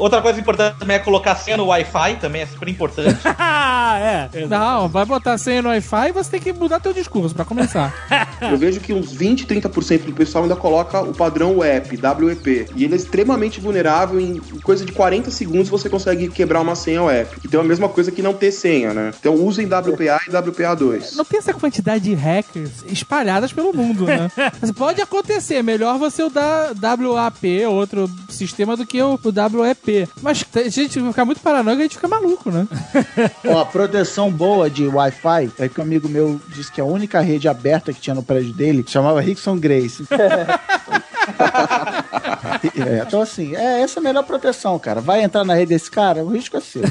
Outra coisa importante também é colocar senha no Wi-Fi, também é super importante. Ah, é. Não, vai botar senha no Wi-Fi e você tem que mudar teu discurso pra começar. Eu vejo que uns 20, 30% do pessoal ainda coloca o padrão WEP, WEP. E ele é extremamente vulnerável. Em coisa de 40 segundos você consegue quebrar uma senha WEP. Então é a mesem coisa que não ter senha, né? Então usem WPA e WPA2. Não tem essa quantidade de hackers espalhadas pelo mundo, né? Mas pode acontecer, é melhor você usar WAP, outro sistema, do que o, o Mas a gente ficar muito paranoico, a gente fica maluco, né? Ó, a proteção boa de Wi-Fi é que um amigo meu disse que a única rede aberta que tinha no prédio dele chamava Rickson Grace. É, então, assim, é essa é a melhor proteção, cara. Vai entrar na rede desse cara, o risco é seu.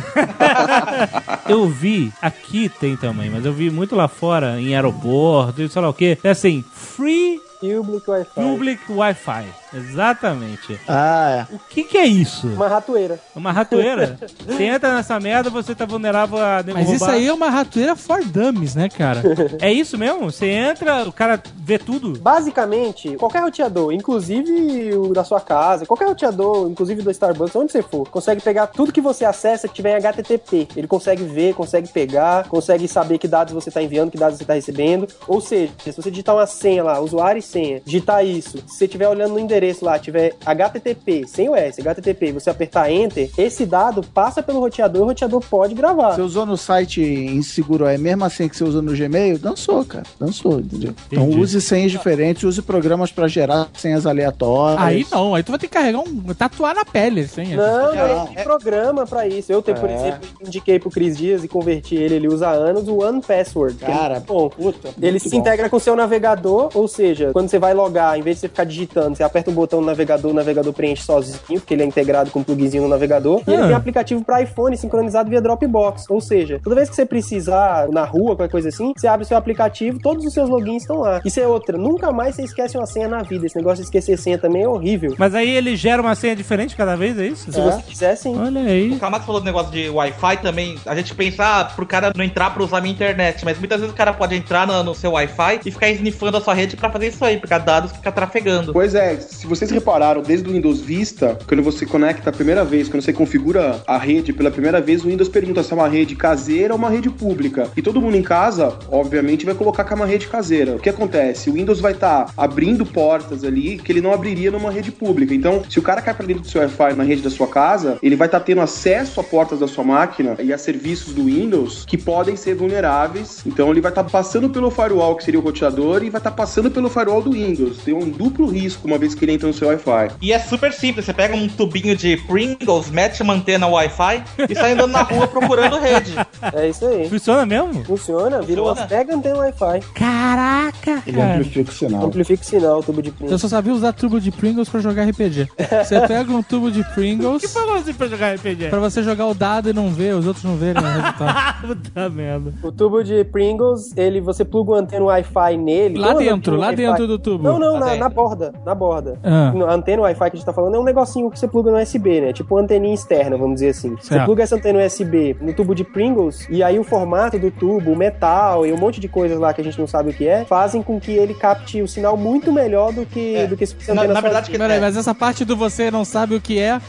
Eu vi, aqui tem também, mas eu vi muito lá fora, em aeroporto, e sei lá o que. É assim, free Public Wi-Fi. public Wi-Fi. Exatamente. Ah, O que que é isso? Uma ratoeira. Uma ratoeira? Você entra nessa merda, você tá vulnerável a Mas isso aí é uma ratoeira for dummies, né, cara? É isso mesmo? Você entra, o cara vê tudo? Basicamente, qualquer roteador, inclusive o da sua casa, qualquer roteador, inclusive do Starbucks, onde você for, consegue pegar tudo que você acessa que tiver em HTTP. Ele consegue ver, consegue pegar, consegue saber que dados você está enviando, que dados você está recebendo. Ou seja, se você digitar uma senha lá, usuário e senha, digitar isso, se você estiver olhando no endereço lá, tiver HTTP, sem o S, HTTP, e você apertar Enter, esse dado passa pelo roteador e o roteador pode gravar. Você usou no site inseguro, é mesmo assim que você usa no Gmail? Dançou, cara. Dançou, entendeu? Então Entendi. use senhas diferentes, use programas pra gerar senhas aleatórias. Aí não, aí tu vai ter que carregar um. tatuar na pele, assim. Não, É. não, tem programa pra isso. Eu, tenho, por É. exemplo, indiquei pro Cris Dias e converti ele, ele usa há anos, o One Password. é Cara, muito bom. puta. Ele se bom. integra com o seu navegador, ou seja, quando você vai logar, em vez de você ficar digitando, você aperta um botão no navegador, o navegador preenche sozinho, porque ele é integrado com um pluginzinho no navegador. E ele Ah. tem aplicativo para iPhone sincronizado via Dropbox. Ou seja, toda vez que você precisar na rua, qualquer coisa assim, você abre o seu aplicativo, todos os seus logins estão lá. Isso é outra. Nunca mais você esquece uma senha na vida. Esse negócio de esquecer senha também é horrível. Mas aí ele gera uma senha diferente cada vez, é isso? Se você quiser, sim. Olha aí. O Camax falou do negócio de Wi-Fi também. A gente pensa, ah, pro cara não entrar pra usar minha internet. Mas muitas vezes o cara pode entrar no, no seu Wi-Fi e ficar sniffando a sua rede pra fazer isso aí, pegar dados e ficar trafegando. Pois é, se vocês repararam, desde o Windows Vista, quando você conecta a primeira vez, quando você configura a rede pela primeira vez, o Windows pergunta se é uma rede caseira ou uma rede pública. E todo mundo em casa, obviamente, vai colocar que é uma rede caseira. O que acontece? O Windows vai estar abrindo portas ali que ele não abriria numa rede pública. Então, se o cara cai pra dentro do seu Wi-Fi na rede da sua casa, ele vai estar tendo acesso a portas da sua máquina e a serviços do Windows que podem ser vulneráveis. Então, ele vai estar passando pelo firewall, que seria o roteador, e vai estar passando pelo firewall do Windows. Tem um duplo risco uma vez que ele entra no seu Wi-Fi. E é super simples, você pega um tubinho de Pringles, mete uma antena Wi-Fi e sai andando na rua procurando rede. É isso aí. Funciona mesmo? Funciona, vira uma mega antena Wi-Fi. Caraca, Ele cara. amplifica o sinal. Amplifica o sinal, tubo de Eu Pringles. só sabia usar tubo de Pringles pra jogar RPG. Você pega um tubo de Que Pringles foi você pra jogar RPG? pra você jogar o dado e não ver, os outros não verem o resultado. Puta merda. O tubo de Pringles, ele, você pluga uma antena Wi-Fi nele. Lá dentro, lá Wi-Fi. Dentro do tubo. Não, não, Lá na, na borda, na borda. Ah. A antena Wi-Fi que a gente tá falando é um negocinho que você pluga no USB, né? Tipo uma anteninha externa, vamos dizer assim. Você pluga essa antena USB no tubo de Pringles e aí o formato do tubo, o metal e um monte de coisas lá que a gente não sabe o que é, fazem com que ele capte o sinal muito melhor do que, É. do que se fosse Na- na verdade sozinha. que- Peraí, mas essa parte do você não sabe o que é,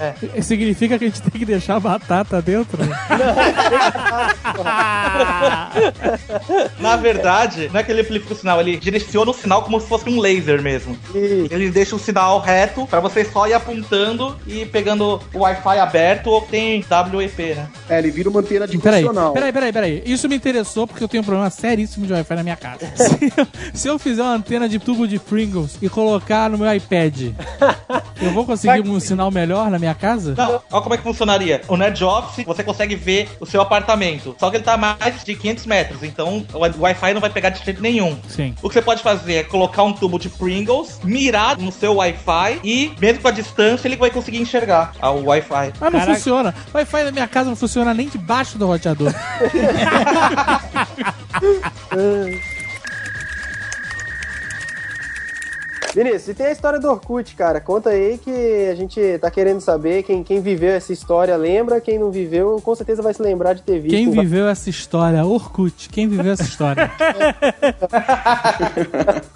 significa que a gente tem que deixar a batata dentro? Na verdade, não é que ele amplifica o sinal, ele direciona o sinal como se fosse um laser mesmo. Isso. Ele deixa o sinal reto pra você só ir apontando e pegando o Wi-Fi aberto ou tem WEP, né? É, ele vira uma antena Peraí, direcional. peraí, peraí, peraí. Isso me interessou porque eu tenho um problema seríssimo de Wi-Fi na minha casa. se, eu, se eu fizer uma antena de tubo de Pringles e colocar no meu iPad, eu vou conseguir um sinal melhor na minha casa? Não, olha como é que funcionaria. O Nerd Office, você consegue ver o seu apartamento. Só que ele tá a mais de 500 metros, então o Wi-Fi não vai pegar de jeito nenhum. Sim. O que você pode fazer é colocar um tubo de Pringles, mirar no seu Wi-Fi e, mesmo com a distância, ele vai conseguir enxergar ah, o Wi-Fi. Mas não Caraca. funciona. O Wi-Fi na minha casa não funciona nem debaixo do roteador. Vinícius, e tem a história do Orkut, cara. Conta aí que a gente tá querendo saber. Quem, quem viveu essa história lembra, quem não viveu, com certeza vai se lembrar de ter visto. Quem viveu essa história? Orkut. Quem viveu essa história?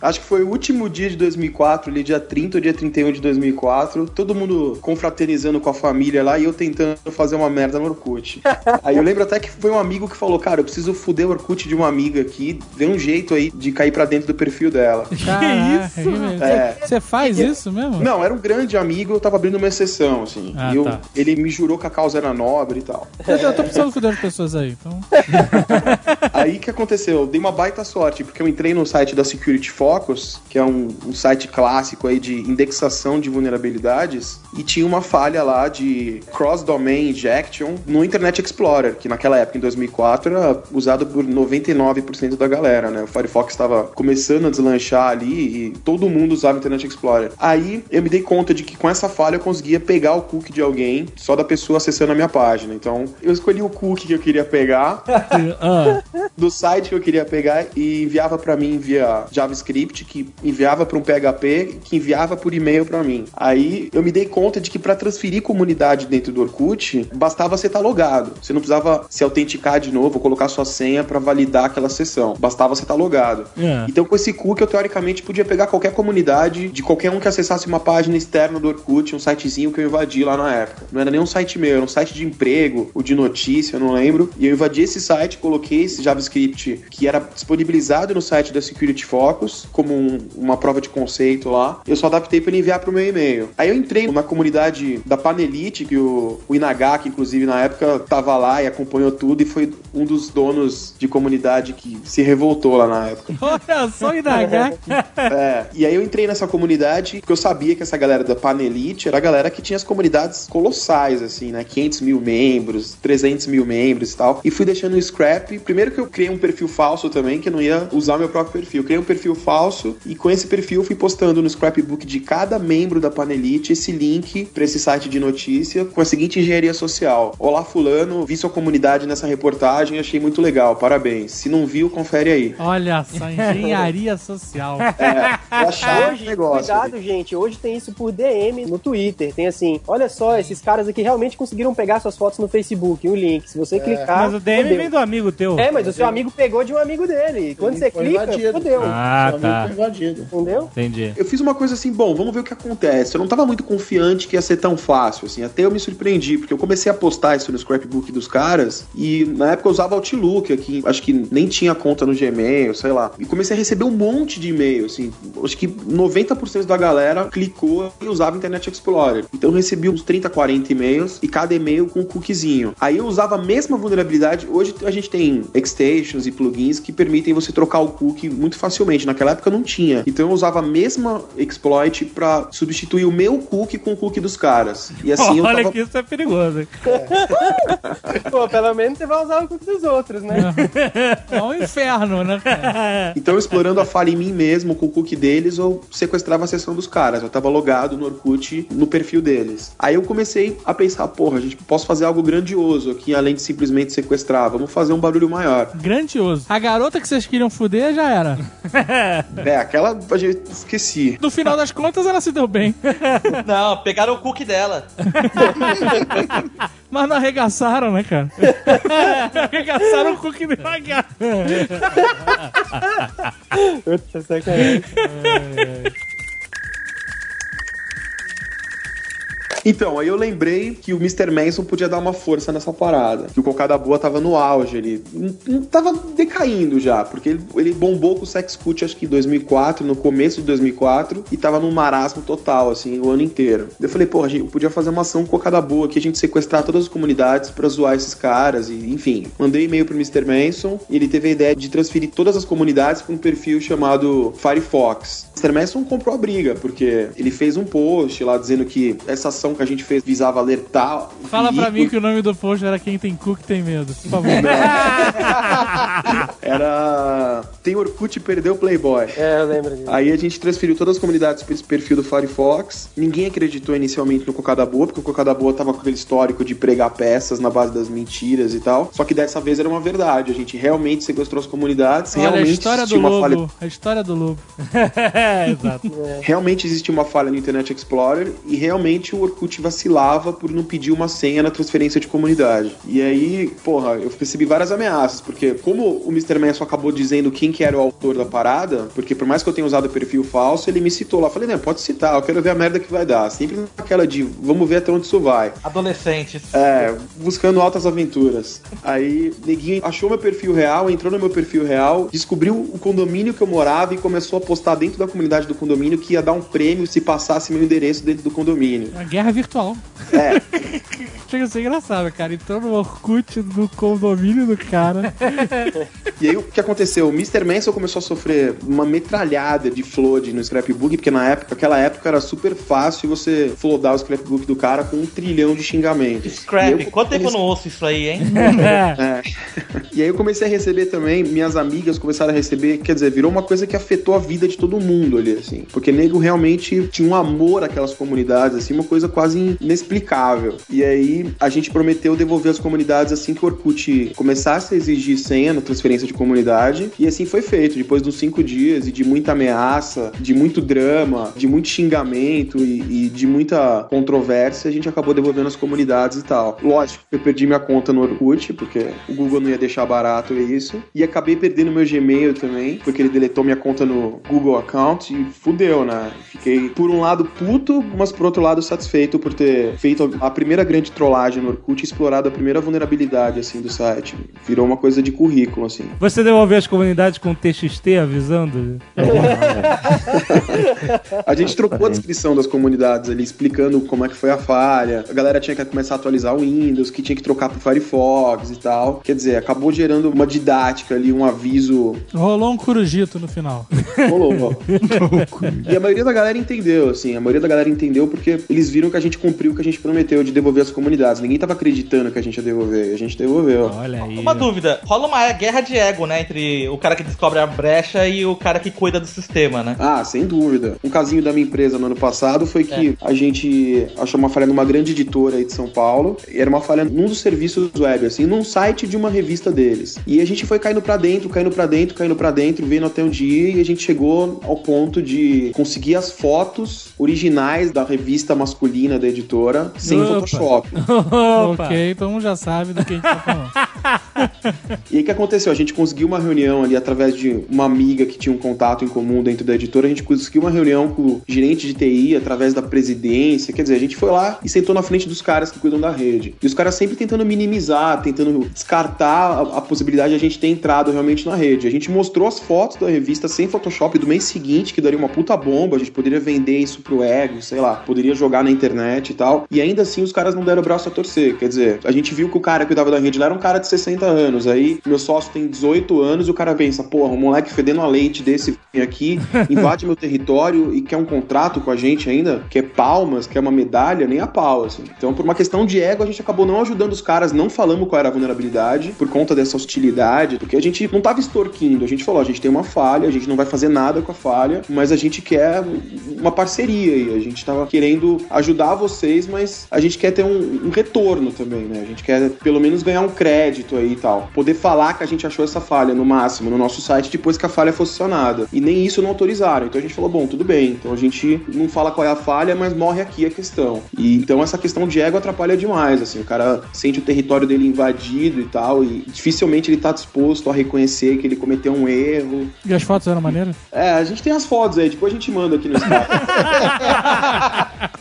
Acho que foi o último dia de 2004, ali dia 30 ou dia 31 de 2004. Todo mundo confraternizando com a família lá e eu tentando fazer uma merda no Orkut. aí eu lembro até que foi um amigo que falou, cara, eu preciso fuder o Orkut de uma amiga aqui, dê um jeito aí de cair pra dentro do perfil dela. Caraca, isso? É. Você faz isso mesmo? Não, era um grande amigo, eu tava abrindo uma exceção, assim. Ah, e eu, tá. ele me jurou que a causa era nobre e tal. Eu, eu tô precisando cuidar de pessoas aí. Então... Aí que aconteceu? Eu dei uma baita sorte, porque eu entrei no site da Security Focus, que é um, um site clássico aí de indexação de vulnerabilidades, e tinha uma falha lá de cross-domain injection no Internet Explorer, que naquela época, em 2004, era usado por 99% da galera, né? O Firefox estava começando a deslanchar ali e todo mundo usava o Internet Explorer. Aí eu me dei conta de que com essa falha eu conseguia pegar o cookie de alguém só da pessoa acessando a minha página. Então eu escolhi o cookie que eu queria pegar Ah, do site que eu queria pegar e enviava pra mim via JavaScript, que enviava pra um PHP, que enviava por e-mail pra mim. Aí eu me dei conta de que pra transferir comunidade dentro do Orkut, bastava você estar logado. Você não precisava se autenticar de novo, colocar sua senha pra validar aquela sessão. Bastava você estar logado. É. Então com esse cookie eu teoricamente podia pegar qualquer comunidade de qualquer um que acessasse uma página externa do Orkut, um sitezinho que eu invadi lá na época. Não era nem um site meu, era um site de emprego ou de notícia, eu não lembro. E eu invadi esse site, coloquei esse JavaScript que era disponibilizado no site da Security Focus como um- uma prova de conceito lá. Eu só adaptei para ele enviar pro meu e-mail. Aí eu entrei na comunidade da Panelite, que o, o Inagaki, inclusive, na época, tava lá e acompanhou tudo e foi um dos donos de comunidade que se revoltou lá na época. Olha só, indagar. É, e aí eu entrei nessa comunidade porque eu sabia que essa galera da Panelite era a galera que tinha as comunidades colossais, assim, né? 500 mil membros, 300 mil membros e tal. E fui deixando o scrap. Primeiro que eu criei um perfil falso também, que eu não ia usar meu próprio perfil. Eu criei um perfil falso e com esse perfil fui postando no scrapbook de cada membro da Panelite esse link para esse site de notícia com a seguinte engenharia social. Olá, fulano, vi sua comunidade nessa reportagem, achei muito legal, parabéns. Se não viu, confere aí. Olha só, engenharia social. É, eu achava Hoje, negócio. cuidado, gente. Hoje tem isso por DM no Twitter. Tem assim, olha só, esses caras aqui realmente conseguiram pegar suas fotos no Facebook, o link. Se você clicar. Mas o DM fodeu. vem do amigo teu. É, mas o seu amigo pegou de um amigo dele. E Quando você clica, invadido. fodeu. Ah, Só tá. Entendeu? Entendi. Eu fiz uma coisa assim, bom, vamos ver o que acontece. Eu não tava muito confiante que ia ser tão fácil, assim. Até eu me surpreendi, porque eu comecei a postar isso no scrapbook dos caras e na época eu usava Outlook aqui, acho que nem tinha conta no Gmail, sei lá. E comecei a receber um monte de e-mail, assim. Acho que 90% da galera clicou e usava Internet Explorer. Então eu recebi uns 30, 40 e-mails e cada e-mail com um cookiezinho. Aí eu usava a mesma vulnerabilidade. Hoje a gente tem extensions e plugins que permitem você trocar o cookie muito facilmente. Naquela época não tinha. Então eu usava a mesma exploit pra substituir o meu cookie com o cookie dos caras. E assim eu Olha tava que isso é perigoso. Pô, pelo menos você vai usar o cookie dos outros, né? É um inferno, né? Então, explorando a falha em mim mesmo com o cookie deles, eu sequestrava a sessão dos caras. Eu tava logado no Orkut, no perfil deles. Aí eu comecei a pensar, porra, a gente posso fazer algo grandioso aqui, além de simplesmente sequestrar. Vamos fazer um barulho maior. Grandioso. A garota que vocês queriam fuder já era. É, aquela a gente esqueci. No final das contas, ela se deu bem. Não, pegaram o cookie dela. Mas não arregaçaram, né, cara? arregaçaram o cookie devagar. Puta, sacanagem. Então, aí eu lembrei que o Mr. Manson podia dar uma força nessa parada. Que o Cocada Boa tava no auge, ele não- tava decaindo já, porque ele, ele bombou com o Sex Cult acho que em 2004, no começo de 2004, e tava num marasmo total, assim, o ano inteiro. Eu falei, porra, a gente podia fazer uma ação com Cocada Boa, que a gente sequestrar todas as comunidades pra zoar esses caras, e enfim. Mandei e-mail pro Mr. Manson, e ele teve a ideia de transferir todas as comunidades pra um perfil chamado Firefox. Mr. Manson comprou a briga, porque ele fez um post lá dizendo que essa ação que a gente fez visava alertar. Fala pra perigo. mim que o nome do post era Quem Tem Cu que Tem Medo, por favor. Era. Tem Orkut e perdeu o Playboy. É, eu lembro disso. Aí a gente transferiu todas as comunidades para esse perfil do Firefox. Ninguém acreditou inicialmente no Cocada Boa, porque o Cocada Boa tava com aquele histórico de pregar peças na base das mentiras e tal. Só que dessa vez era uma verdade. A gente realmente sequestrou as comunidades. Olha, a realmente história do lobo. falha. A história do lobo. é, exato. Realmente existia uma falha no Internet Explorer e realmente o Orkut vacilava por não pedir uma senha na transferência de comunidade. E aí, porra, eu percebi várias ameaças, porque como o Mr. Manson acabou dizendo quem que era o autor da parada, porque por mais que eu tenha usado o perfil falso, ele me citou lá. Falei, né, pode citar, eu quero ver a merda que vai dar. Sempre naquela de, vamos ver até onde isso vai. Adolescentes. É, buscando altas aventuras. Aí, neguinho achou meu perfil real, entrou no meu perfil real, descobriu o condomínio que eu morava e começou a postar dentro da comunidade do condomínio que ia dar um prêmio se passasse meu endereço dentro do condomínio. Uma guerra virtual. É, Chega a ser engraçado, cara. Entrou no Orkut do condomínio do cara. e aí o que aconteceu? O Mr. Manson começou a sofrer uma metralhada de flood no scrapbook, porque na época, aquela época era super fácil você flodar o scrapbook do cara com um trilhão de xingamentos. E Scrap, eu quanto tempo eu comecei- não ouço isso aí, hein? É. E aí eu comecei a receber também, minhas amigas começaram a receber, quer dizer, virou uma coisa que afetou a vida de todo mundo ali, assim. Porque nego realmente tinha um amor àquelas comunidades, assim, uma coisa quase inexplicável. E aí a gente prometeu devolver as comunidades assim que o Orkut começasse a exigir senha na transferência de comunidade. E assim foi feito. Depois dos cinco dias e de muita ameaça, de muito drama, de muito xingamento e, e de muita controvérsia, a gente acabou devolvendo as comunidades e tal. Lógico, eu perdi minha conta no Orkut, porque o Google não ia deixar barato isso. E acabei perdendo meu Gmail também, porque ele deletou minha conta no Google Account e fudeu, né? Fiquei, por um lado, puto, mas por outro lado, satisfeito por ter feito a primeira grande trollagem no Orkut e explorado a primeira vulnerabilidade, assim, do site. Virou uma coisa de currículo, assim. Você devolveu as comunidades com TXT avisando? A gente trocou a descrição das comunidades ali, explicando como é que foi a falha. A galera tinha que começar a atualizar o Windows, que tinha que trocar pro Firefox e tal. Quer dizer, acabou gerando uma didática ali, um aviso. Rolou um curujito no final. Rolou, ó. E a maioria da galera entendeu, assim. A maioria da galera entendeu porque eles viram que a gente cumpriu o que a gente prometeu de devolver as comunidades. Ninguém tava acreditando que a gente ia devolver. A gente devolveu. Olha aí. Uma dúvida, rola uma guerra de ego, né? Entre o cara que descobre a brecha e o cara que cuida do sistema, né? Ah, sem dúvida. Um casinho da minha empresa no ano passado foi que a gente achou uma falha numa grande editora aí de São Paulo. E era uma falha num dos serviços web, assim, num site de uma revista deles. E a gente foi caindo pra dentro, caindo pra dentro, caindo pra dentro, vendo até um dia e a gente chegou ao ponto de conseguir as fotos originais da revista masculina da editora sem Opa. Photoshop. Opa. ok, então um já sabe do que a gente tá falando. E aí o que aconteceu? A gente conseguiu uma reunião ali através de uma amiga que tinha um contato em comum dentro da editora. A gente conseguiu uma reunião com o gerente de TI através da presidência. Quer dizer, a gente foi lá e sentou na frente dos caras que cuidam da rede. E os caras sempre tentando minimizar, tentando descartar a, a possibilidade de a gente ter entrado realmente na rede. A gente mostrou as fotos da revista sem Photoshop do mês seguinte, que daria uma puta bomba. A gente poderia vender isso pro ego, sei lá, poderia jogar na internet e tal. E ainda assim os caras não deram o braço a torcer. Quer dizer, a gente viu que o cara que cuidava da rede lá era um cara de 60 anos. Aí meu sócio tem 18 anos e o cara pensa, porra, um moleque fedendo a leite desse aqui invade meu território e quer um contrato com a gente ainda, quer palmas, quer uma medalha, nem a pau, assim. Então, por uma questão de ego, a gente acabou não ajudando os caras, não falamos qual era a vulnerabilidade, por conta dessa hostilidade, porque a gente não tava extorquindo, a gente falou, a gente tem uma falha, a gente não vai fazer nada com a falha, mas a gente quer uma parceria aí, a gente tava querendo ajudar vocês, mas a gente quer ter um, um retorno também, né? A gente quer pelo menos ganhar um crédito aí e tal. Poder falar que a gente achou essa falha no máximo no nosso site depois que a falha fosse sanada. E nem isso não autorizaram. Então a gente falou, bom, tudo bem. Então a gente não fala qual é a falha, mas morre aqui a questão. E então essa questão de ego atrapalha demais, assim. O cara sente o território dele invadido e tal, e dificilmente ele tá disposto a reconhecer que ele cometeu um erro. E as fotos eram maneiras? É, a gente tem as fotos aí, depois a gente manda aqui no Skype.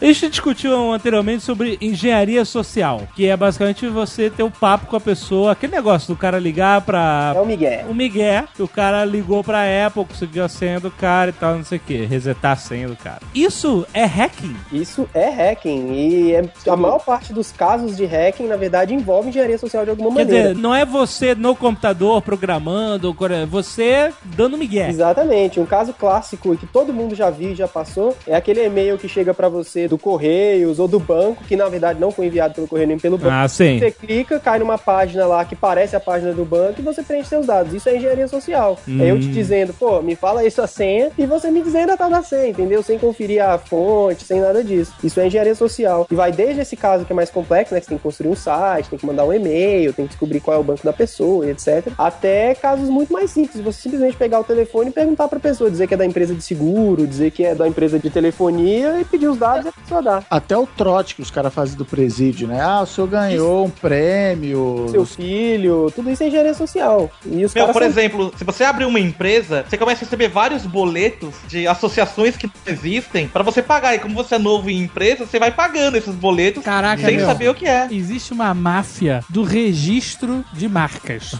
A gente discutiu anteriormente sobre engenharia social, que é basicamente você ter o papo com a pessoa, aquele negócio do cara ligar pra. É o Miguel. O Miguel, que o cara ligou pra Apple, conseguiu a senha do cara e tal, não sei o que, resetar a senha do cara. Isso é hacking. Isso é hacking. E é- a maior parte dos casos de hacking, na verdade, envolve engenharia social de alguma Quer maneira. dizer, não é você no computador programando, é você dando Miguel. Exatamente. Um caso clássico e que todo mundo já viu e já passou é aquele e-mail que chega pra você do Correios ou do banco, que na verdade não foi enviado pelo Correio nem pelo banco. Ah, sim. Você clica, cai numa página lá que parece a página do banco e você preenche seus dados. Isso é engenharia social. É eu te dizendo, pô, me fala aí sua senha e você me dizendo a tal da senha, entendeu? Sem conferir a fonte, sem nada disso. Isso é engenharia social. E vai desde esse caso que é mais complexo, né? Que você tem que construir um site, tem que mandar um e-mail, tem que descobrir qual é o banco da pessoa, etc. Até casos muito mais simples. Você simplesmente pegar o telefone e perguntar pra pessoa, dizer que é da empresa de seguro, dizer que é da empresa de telefonia e pedir os dados pessoa dá. Até o trote que os caras fazem do presídio, né? Ah, o senhor ganhou um prêmio. Seu filho, tudo isso é engenharia social. E os Meu, caras por são- exemplo, se você abrir uma empresa, você começa a receber vários boletos de associações que existem pra você pagar. E como você é novo em empresa, você vai pagando esses boletos Caraca, sem meu. saber o que é. Existe uma máfia do registro de marcas.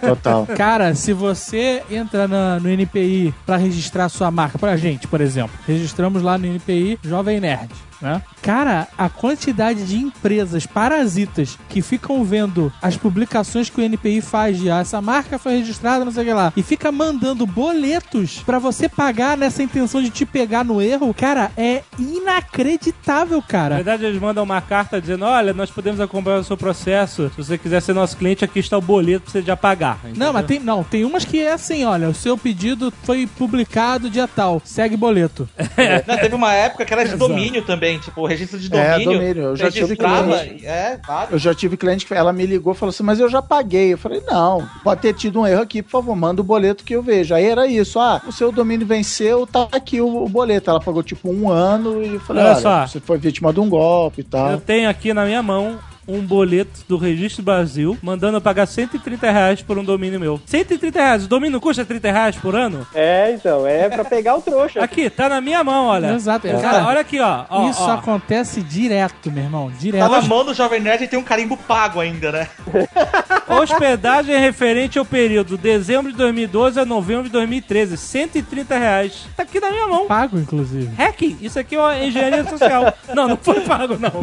Total. Cara, se você entra na- no NPI pra registrar sua marca, pra gente, por exemplo, registramos lá no NPI Jovem Nerd. much. Né? Cara, a quantidade de empresas parasitas que ficam vendo as publicações que o NPI faz de ah, essa marca foi registrada, não sei o que lá, e fica mandando boletos pra você pagar nessa intenção de te pegar no erro, cara, é inacreditável, Na cara. verdade, eles mandam uma carta dizendo: olha, nós podemos acompanhar o seu processo. Se você quiser ser nosso cliente, aqui está o boleto pra você já pagar. Não, mas tem, não, tem umas que é assim, olha, o seu pedido foi publicado dia tal, segue boleto. Não, teve uma época que era de domínio também. Também, tipo, registro de É, domínio. domínio, eu já tive cliente. É, vários. Eu já tive cliente que ela me ligou e falou assim, mas eu já paguei. Eu falei, não, pode ter tido um erro aqui, por favor, manda o boleto que eu vejo. Aí era isso, ah, o seu domínio venceu, tá aqui o, o boleto. Ela pagou tipo um ano e eu falei, Olha olha, só. você foi vítima de um golpe e tal. Eu tenho aqui na minha mão um boleto do Registro Brasil mandando eu pagar 130 reais por um domínio meu. 130 reais. O domínio custa 30 reais por ano? É, então, é pra pegar o trouxa. Aqui, tá na minha mão, olha. Exato, Cara, exato. olha aqui, ó. ó, Isso ó. acontece direto, meu irmão. Tá Direto. na mão do Jovem Nerd e tem um carimbo pago ainda, né? Hospedagem referente ao período dezembro de 2012 a novembro de 2013. 130 reais. Tá aqui na minha mão. Pago, inclusive. Hacking, isso aqui é uma engenharia social. Não, não foi pago, não.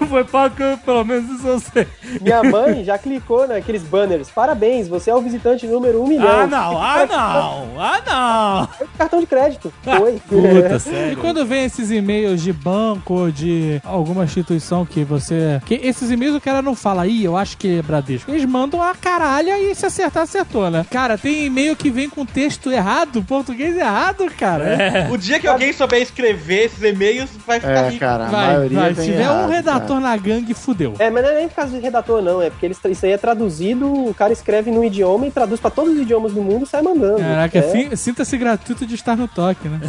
Não foi pago, que eu- pelo menos isso eu sei. Minha mãe já clicou naqueles banners. Parabéns, você é o visitante número um milhão. Ah, não, ah, não, ah, Foi cartão de crédito. Foi. não. Puta, E sério. quando vem esses e-mails de banco ou de alguma instituição que você. Que esses e-mails o cara não fala, ih, eu acho que é Bradesco. Eles mandam a caralha e se acertar, acertou, né? Cara, tem e-mail que vem com texto errado, português errado, cara. É. O dia que alguém souber escrever esses e-mails, vai ficar É, rico. cara, a Vai, maioria vai. Se tiver um errado, redator cara. na gangue, fudeu. É, mas não é nem por causa de redator, não. É porque eles, isso aí é traduzido, o cara escreve num idioma e traduz pra todos os idiomas do mundo e sai mandando. Caraca, é. fi- sinta-se gratuito de estar no toque, né?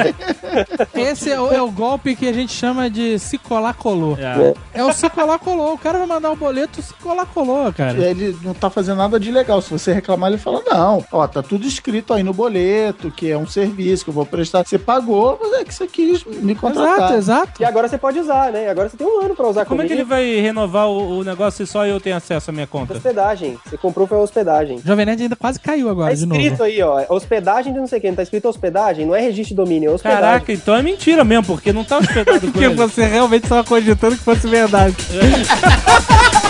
Esse é o, é o golpe que a gente chama de se colar colou. É. É o se colar colou. O cara vai mandar o boleto, se colar colou, cara. Ele não tá fazendo nada de legal. Se você reclamar, ele fala: não, ó, tá tudo escrito aí no boleto, que é um serviço que eu vou prestar. Você pagou, mas é que você quis me contratar. Exato, exato. E agora você pode usar, né? Agora você tem um ano pra usar Como é que ele vai renovar o, o negócio se só eu tenho acesso à minha conta? Hospedagem. Você comprou foi a hospedagem. Jovem Nerd ainda quase caiu Tá agora, de novo. escrito aí, ó. Hospedagem de não sei quem. Tá escrito hospedagem, não é registro de domínio, é hospedagem. Caraca, então é mentira mesmo, porque não tá hospedado com Porque ele. você realmente estava cogitando que fosse verdade. Marco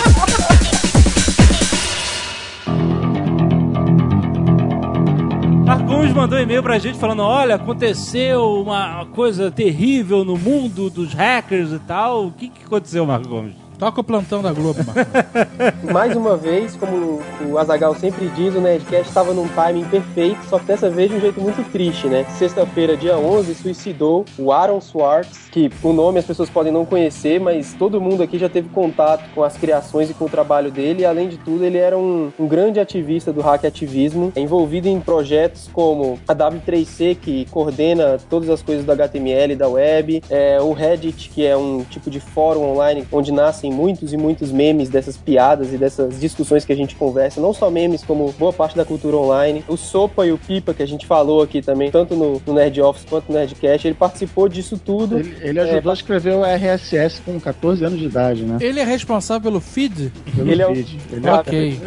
Gomes mandou e-mail pra gente falando: olha, aconteceu uma coisa terrível no mundo dos hackers e tal. O que, que aconteceu, Marco Gomes? Toca o plantão da Globo, mano. Mais uma vez, como o Azagal sempre diz, o Nerdcast estava num timing perfeito, só que dessa vez de um jeito muito triste, né? Sexta-feira, dia 11, suicidou o Aaron Swartz, que o nome as pessoas podem não conhecer, mas todo mundo aqui já teve contato com as criações e com o trabalho dele. E, além de tudo, ele era um, um grande ativista do hack ativismo, envolvido em projetos como a W3C, que coordena todas as coisas do HTML e da web, é, o Reddit, que é um tipo de fórum online onde nascem muitos e muitos memes dessas piadas e dessas discussões que a gente conversa, não só memes, como boa parte da cultura online. O Sopa e o Pipa, que a gente falou aqui também, tanto no, no Nerd Office quanto no Nerdcast, ele participou disso tudo. Ele, ele ajudou a escrever o RSS com 14 anos de idade, né? Ele é responsável pelo feed? Pelo Ele é o- feed. Ele é- Ok.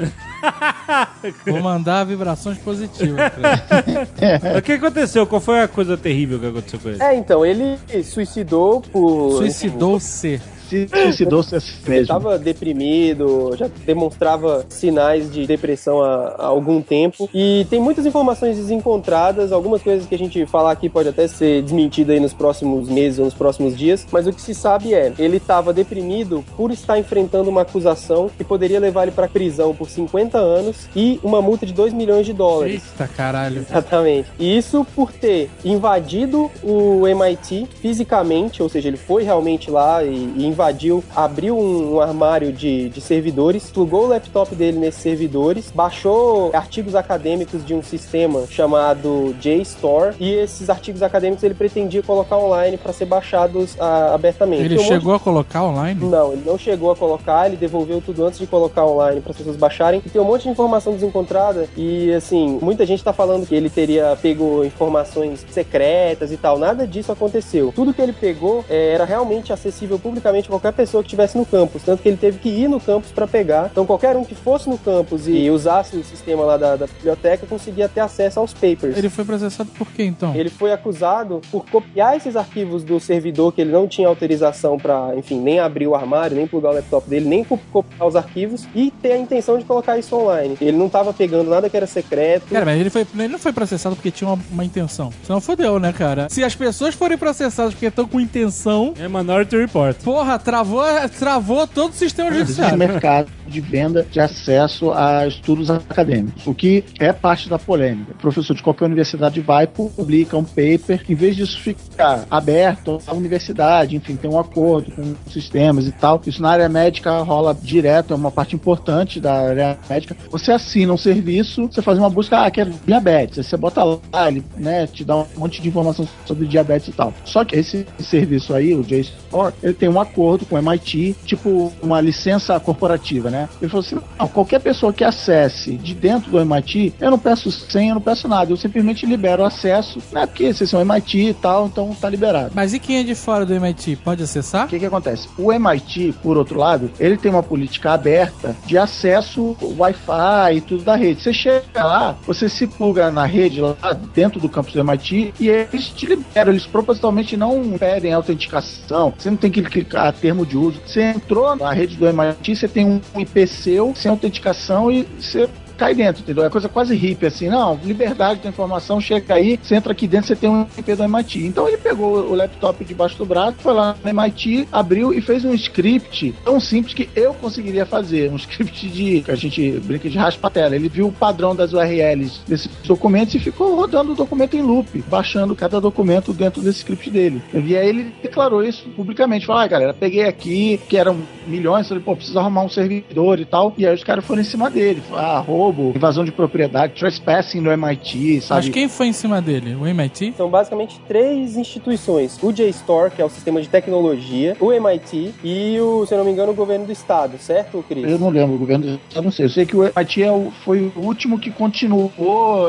Vou mandar vibrações positivas. pra ele. O que aconteceu? Qual foi a coisa terrível que aconteceu com ele? É, então, ele suicidou por. Suicidou-se. Se suicidou-se assim Ele mesmo. estava deprimido, já demonstrava sinais de depressão há, há algum tempo. E tem muitas informações desencontradas, algumas coisas que a gente falar aqui pode até ser desmentida aí nos próximos meses ou nos próximos dias. Mas o que se sabe é, ele estava deprimido por estar enfrentando uma acusação que poderia levar ele para prisão por 50 anos e uma multa de 2 milhões de dólares. Eita caralho. Exatamente. E isso por ter invadido o MIT fisicamente, ou seja, ele foi realmente lá e, e invadiu, abriu um, um armário de, de servidores, plugou o laptop dele nesses servidores, baixou artigos acadêmicos de um sistema chamado JSTOR e esses artigos acadêmicos ele pretendia colocar online para ser baixados ah, abertamente. Ele um monte chegou a colocar online? não, ele não chegou a colocar, ele devolveu tudo antes de colocar online para as pessoas baixarem. E tem um monte de informação desencontrada e assim, muita gente tá falando que ele teria pego informações secretas e tal. Nada disso aconteceu. Tudo que ele pegou eh, era realmente acessível publicamente a qualquer pessoa que estivesse no campus, tanto que ele teve que ir no campus para pegar. Então qualquer um que fosse no campus e usasse o sistema lá da, da biblioteca conseguia ter acesso aos papers. Ele foi processado por quê, então? Ele foi acusado por copiar esses arquivos do servidor que ele não tinha autorização para, enfim, nem abrir o armário, nem plugar o laptop dele, nem co- copiar os arquivos e ter a intenção de colocar isso online. Ele não estava pegando nada que era secreto. Cara, mas ele, foi, ele não foi processado porque tinha uma, uma intenção. Senão fodeu, né, cara? Se as pessoas forem processadas porque estão com intenção, É Minority Report. porra, travou, travou todo o sistema Existe judiciário. mercado. de venda de acesso a estudos acadêmicos, o que é parte da polêmica. O professor de qualquer universidade vai, publica um paper, em vez disso ficar aberto à universidade, enfim, tem um acordo com sistemas e tal. Isso na área médica rola direto, é uma parte importante da área médica. Você assina um serviço, você faz uma busca, ah, quer diabetes, aí você bota lá, ele né, te dá um monte de informação sobre diabetes e tal. Só que esse serviço aí, o JSTOR, ele tem um acordo com o MIT, tipo uma licença corporativa, né? Ele falou assim: não, qualquer pessoa que acesse de dentro do MIT, eu não peço senha, eu não peço nada, eu simplesmente libero o acesso, né? Porque vocês são MIT e tal, então tá liberado. Mas e quem é de fora do MIT? Pode acessar? O que, que acontece? O MIT, por outro lado, ele tem uma política aberta de acesso Wi-Fi e tudo da rede. Você chega lá, você se pluga na rede lá dentro do campus do MIT e eles te liberam. Eles propositalmente não pedem autenticação. Você não tem que clicar termo de uso. Você entrou na rede do MIT, você tem um IP seu sem autenticação e você cai dentro, entendeu? É coisa quase hippie, assim, não, liberdade da informação, chega aí, você entra aqui dentro, você tem um IP do MIT. Então ele pegou o laptop debaixo do braço, foi lá no MIT, abriu e fez um script tão simples que eu conseguiria fazer, um script de, que a gente brinca de raspa tela. Ele viu o padrão das URLs desses documentos e ficou rodando o documento em loop, baixando cada documento dentro desse script dele. E aí ele declarou isso publicamente, falou, ah, galera, peguei aqui, que eram milhões, falei, pô, preciso arrumar um servidor e tal, e aí os caras foram em cima dele, ah, roubo, invasão de propriedade, trespassing no MIT, sabe? Mas quem foi em cima dele? O MIT? São basicamente três instituições: o JSTOR, que é o sistema de tecnologia, o MIT e o, se eu não me engano, o governo do estado, certo, Cris? Eu não lembro, o governo do estado, não sei. Eu sei que o MIT é o, foi o último que continuou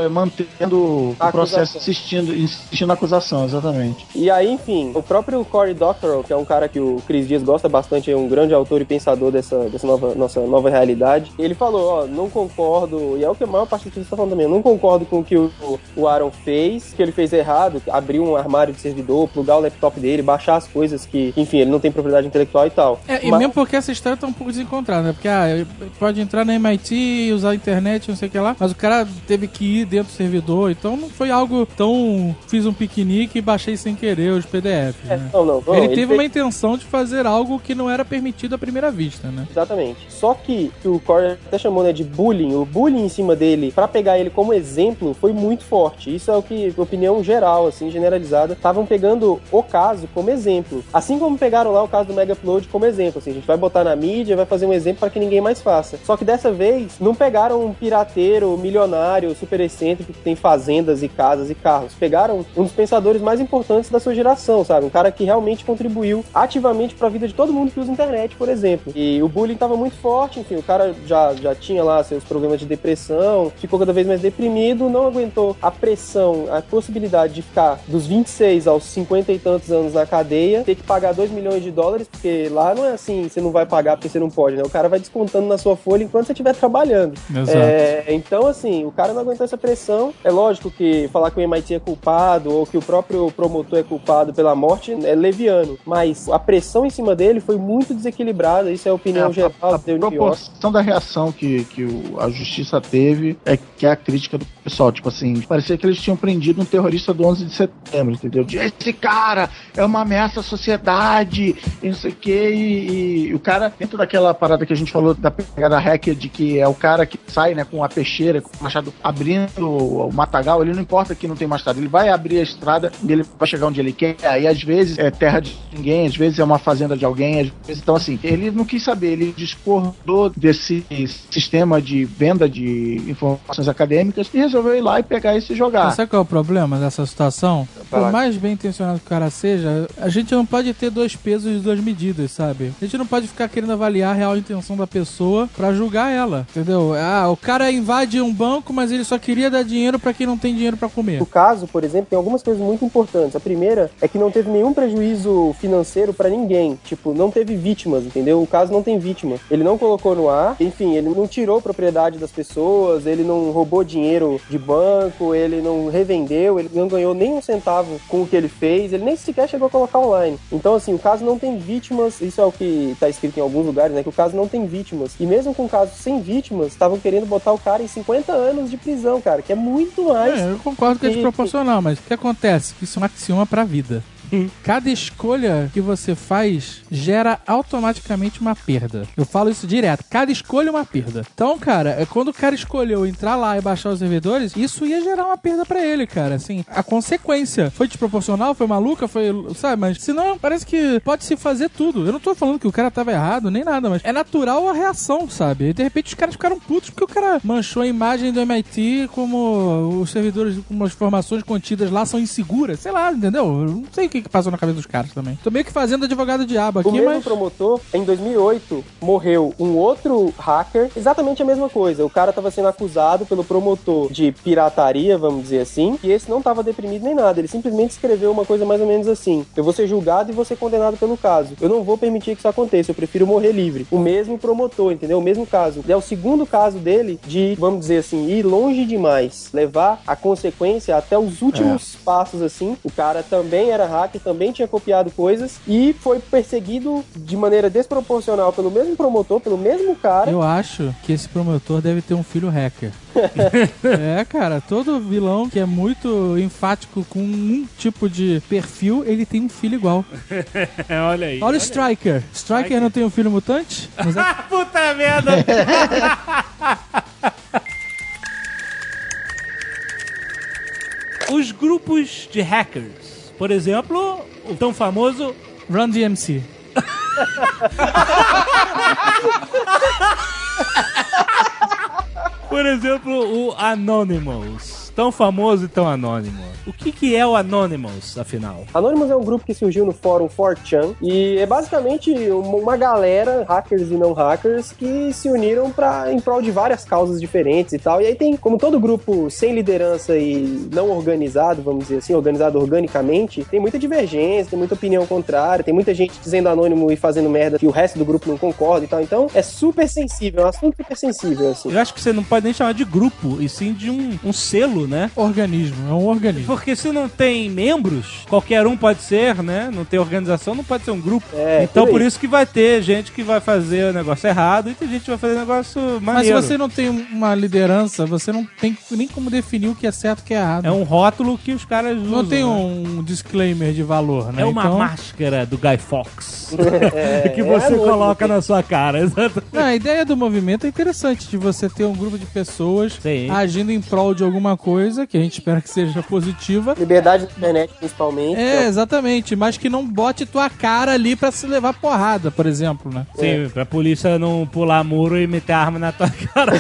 eh, mantendo A o processo, insistindo, insistindo na acusação, exatamente. E aí, enfim, o próprio Cory Doctorow, que é um cara que o Chris Dias gosta bastante, é um grande autor e pensador dessa, dessa nova, nossa nova realidade, ele falou, ó, não concordo, e é o que a maior parte dos está falando também, eu não concordo com o que o, o Aaron fez, que ele fez errado, abrir um armário de servidor, plugar o laptop dele, baixar as coisas que, enfim, ele não tem propriedade intelectual e tal. É, e Mas- mesmo porque essa história tá um pouco desencontrada, né? Porque ah, ele pode entrar na MIT e usar a internet, não sei o que lá, mas o cara teve que ir dentro do servidor, então não foi algo tão. Fiz um piquenique e baixei sem querer os PDFs, É, né? não, não, não, ele, teve fez- uma intenção de fazer algo que não era permitido à primeira vista, né? Exatamente. Só que que o Corey até chamou né, de bullying, o bullying em cima dele, pra pegar ele como exemplo, foi muito forte. Isso é o que, opinião geral, assim, generalizada, estavam pegando o caso como exemplo. Assim como pegaram lá o caso do Mega Upload como exemplo. Assim, a gente vai botar na mídia, vai fazer um exemplo para que ninguém mais faça. Só que dessa vez, não pegaram um pirateiro, milionário, super excêntrico que tem fazendas e casas e carros. Pegaram um dos pensadores mais importantes da sua geração, sabe? Um cara que realmente contribuiu ativamente para a vida de todo mundo que usa internet, por exemplo. E o bullying tava muito forte, enfim, o cara já, já tinha lá seus problemas de depressão, ficou cada vez mais deprimido, não aguentou a pressão, a possibilidade de ficar dos 26 aos 50 e tantos anos na cadeia, ter que pagar 2 milhões de dólares, porque lá não é assim, você não vai pagar porque você não pode, né? O cara vai descontando na sua folha enquanto você estiver trabalhando. Exato. É, então, assim, o cara não aguentou essa pressão. É lógico que falar que o MIT é culpado ou que o próprio promotor é culpado pela morte é leviano, mas a pressão em cima dele foi muito desequilibrada. Isso é a opinião É, geral a, a proporção da reação que, que o- a justiça teve é que é a crítica do pessoal. Tipo assim, parecia que eles tinham prendido um terrorista do 11 de setembro, entendeu? De, Esse cara é uma ameaça à sociedade, e não sei o quê. E, e o cara, dentro daquela parada que a gente falou da pegada hacker, de que é o cara que sai né, com a peixeira, com o machado abrindo o matagal, ele não importa que não tem machado, ele vai abrir a estrada e ele vai chegar onde ele quer. E às vezes é terra de ninguém, às vezes é uma fazenda de alguém, às vezes. Então, assim, ele não quis saber, ele discordou desse sistema de venda de informações acadêmicas e resolveu ir lá e pegar isso e jogar. Mas sabe qual é o problema dessa situação? Por mais bem intencionado que o cara seja, a gente não pode ter dois pesos e duas medidas, sabe? A gente não pode ficar querendo avaliar a real intenção da pessoa pra julgar ela, entendeu? Ah, o cara invade um banco, mas ele só queria dar dinheiro pra quem não tem dinheiro pra comer. O caso, por exemplo, tem algumas coisas muito importantes. A primeira é que não teve nenhum prejuízo financeiro pra ninguém. Tipo, não teve vítimas, entendeu? O caso não tem vítima. Ele não colocou no ar, enfim, ele não tirou propriedade das pessoas, ele não roubou dinheiro de banco, ele não revendeu, ele não ganhou nem um centavo com o que ele fez, ele nem sequer chegou a colocar online. Então, assim, o caso não tem vítimas, isso é o que tá escrito em alguns lugares, né? Que o caso não tem vítimas. E mesmo com o caso sem vítimas, estavam querendo botar o cara em 50 anos de prisão, cara, que é muito mais. É, eu concordo que é E- desproporcional, mas o que acontece? Isso é um axioma pra vida. Cada escolha que você faz gera automaticamente uma perda. Eu falo isso direto. Cada escolha é uma perda. Então, cara, é quando o cara escolheu entrar lá e baixar os servidores, isso ia gerar uma perda pra ele, cara. Assim, a consequência foi desproporcional, foi maluca, foi, sabe? Mas senão parece que pode se fazer tudo. Eu não tô falando que o cara tava errado nem nada, mas é natural a reação, sabe? E de repente os caras ficaram putos porque o cara manchou a imagem do MIT como os servidores com as informações contidas lá são inseguras. Sei lá, entendeu? Eu não sei o que, que passou na cabeça dos caras também. Tô meio que fazendo advogado diabo O aqui, mesmo mas. promotor, em 2008, morreu um outro hacker, exatamente a mesma coisa. O cara tava sendo acusado pelo promotor de pirataria, vamos dizer assim, e esse não tava deprimido nem nada. Ele simplesmente escreveu uma coisa mais ou menos assim: Eu vou ser julgado e vou ser condenado pelo caso. Eu não vou permitir que isso aconteça, eu prefiro morrer livre. O mesmo promotor, entendeu? O mesmo caso. É o segundo caso dele de, vamos dizer assim, ir longe demais, levar a consequência até os últimos passos, assim. O cara também era hacker, também tinha copiado coisas e foi perseguido de maneira desproporcional pelo mesmo promotor, pelo mesmo cara. Eu acho que esse promotor deve ter um filho hacker. é, cara, todo vilão que é muito enfático com um tipo de perfil, ele tem um filho igual. Olha aí. Olha o Striker. Striker não tem um filho mutante? Mas é- Puta merda! Os grupos de hackers, por exemplo, o tão famoso Run DMC. Por exemplo, o Anonymous. Tão famoso e tão anônimo. O que, que é o Anonymous, afinal? Anonymous é um grupo que surgiu no fórum 4chan e é basicamente uma galera, hackers e não hackers, que se uniram para em prol de várias causas diferentes e tal. E aí tem, como todo grupo sem liderança e não organizado, vamos dizer assim, organizado organicamente, tem muita divergência, tem muita opinião contrária, tem muita gente dizendo anônimo e fazendo merda que o resto do grupo não concorda e tal. Então é super sensível, é um assunto super sensível, assim. Eu acho que você não pode nem chamar de grupo, e sim de um, um selo, né? Organismo, é um organismo. Porque se não tem membros, qualquer um pode ser, né? Não tem organização, não pode ser um grupo. É, então por isso que vai ter gente que vai fazer o negócio errado e tem gente que vai fazer o negócio Mas maneiro. se você não tem uma liderança, você não tem nem como definir o que é certo e o que é errado. É um rótulo que os caras usam. Não tem né? um disclaimer de valor, né? É uma Então- máscara do Guy Fox É, que é você anônimo, coloca na sua cara. Exato. Não, a ideia do movimento é interessante, de você ter um grupo de pessoas Sim. agindo em prol de alguma coisa, que a gente espera que seja positiva. Liberdade na internet, principalmente. É, exatamente, mas que não bote tua cara ali pra se levar porrada, por exemplo, né? Sim, pra polícia não pular muro e meter arma na tua cara.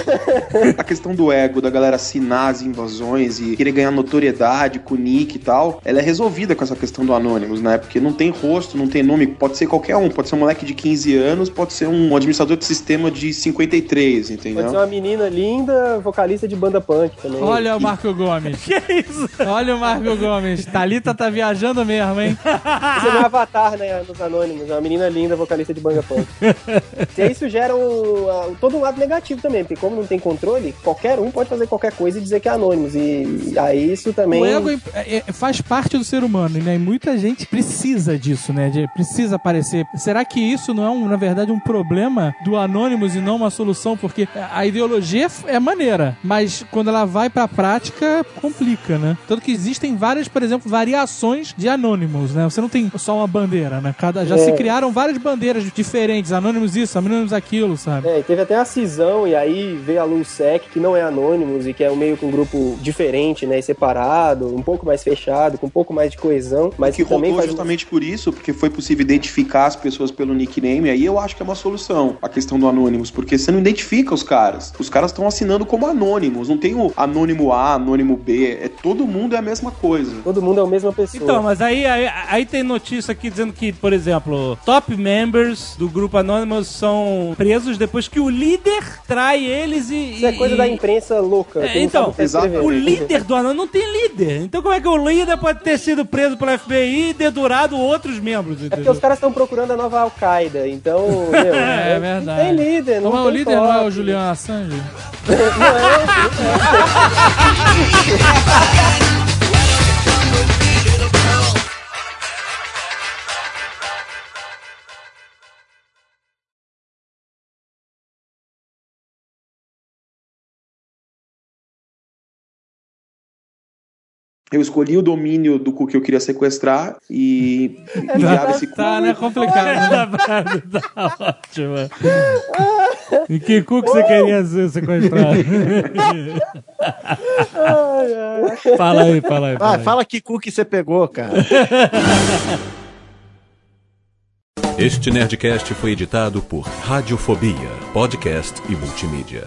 A questão do ego, da galera assinar as invasões e querer ganhar notoriedade com o nick e tal, ela é resolvida com essa questão do Anonymous, né? Porque não tem rosto, não tem nome, pode ser qualquer um, pode ser um moleque de 15 anos, pode ser um administrador de sistema de 53, Pode ser entendeu? uma menina linda, vocalista de banda punk também. Olha o Marco Gomes. que isso? Olha o Marco Gomes. Thalita tá viajando mesmo, hein? Você é avatar, né, nos Anônimos, é uma menina linda, vocalista de banda punk. e aí isso gera um, todo um lado negativo também, porque como não tem controle, qualquer um pode fazer qualquer coisa e dizer que é Anônimos. E aí isso também... O ego é- é- faz parte do ser humano, né? E muita gente precisa disso, né? De- precisa aparecer. Será que isso não é, um, na verdade, um problema do Anonymous e não uma solução? Porque a ideologia é maneira, mas quando ela vai pra prática, complica, né? Tanto que existem várias, por exemplo, variações de Anonymous, né? Você não tem só uma bandeira, né? Cada, já É. se criaram várias bandeiras diferentes, Anonymous isso, Anonymous aquilo, sabe? É, e teve até a cisão, e aí veio a LulzSec, que não é Anonymous, e que é um meio que um grupo diferente, né, e separado, um pouco mais fechado, com um pouco mais de coesão, mas que que, também rodou faz... justamente por isso, porque foi possível identificar as pessoas pelo nickname, aí eu acho que é uma solução a questão do Anonymous, porque você não identifica os caras. Os caras estão assinando como Anonymous, não tem o anônimo A, anônimo B, é todo mundo é a mesma coisa. Todo mundo é a mesma pessoa. Então, mas aí, aí, aí tem notícia aqui dizendo que, por exemplo, top members do grupo Anonymous são presos depois que o líder trai eles e. Isso é coisa e- da imprensa louca. É, então, sabe o líder do Anonymous não tem líder. Então como é que o líder pode ter sido preso pelo FBI e dedurado outros membros? É porque entendeu? os caras estão procurando a nova Al-Qaeda, então, meu, É não verdade. tem líder, não Como é o tem líder, não é o. Julian Assange? Eu escolhi o domínio do cu que eu queria sequestrar e enviava esse cu. Tá, né? Complicado. né? tá ótimo. E que cu que você queria ser sequestrado? fala aí, fala aí. Fala Ah, aí. fala que cu que você pegou, cara. Este Nerdcast foi editado por Radiofobia, podcast e multimídia.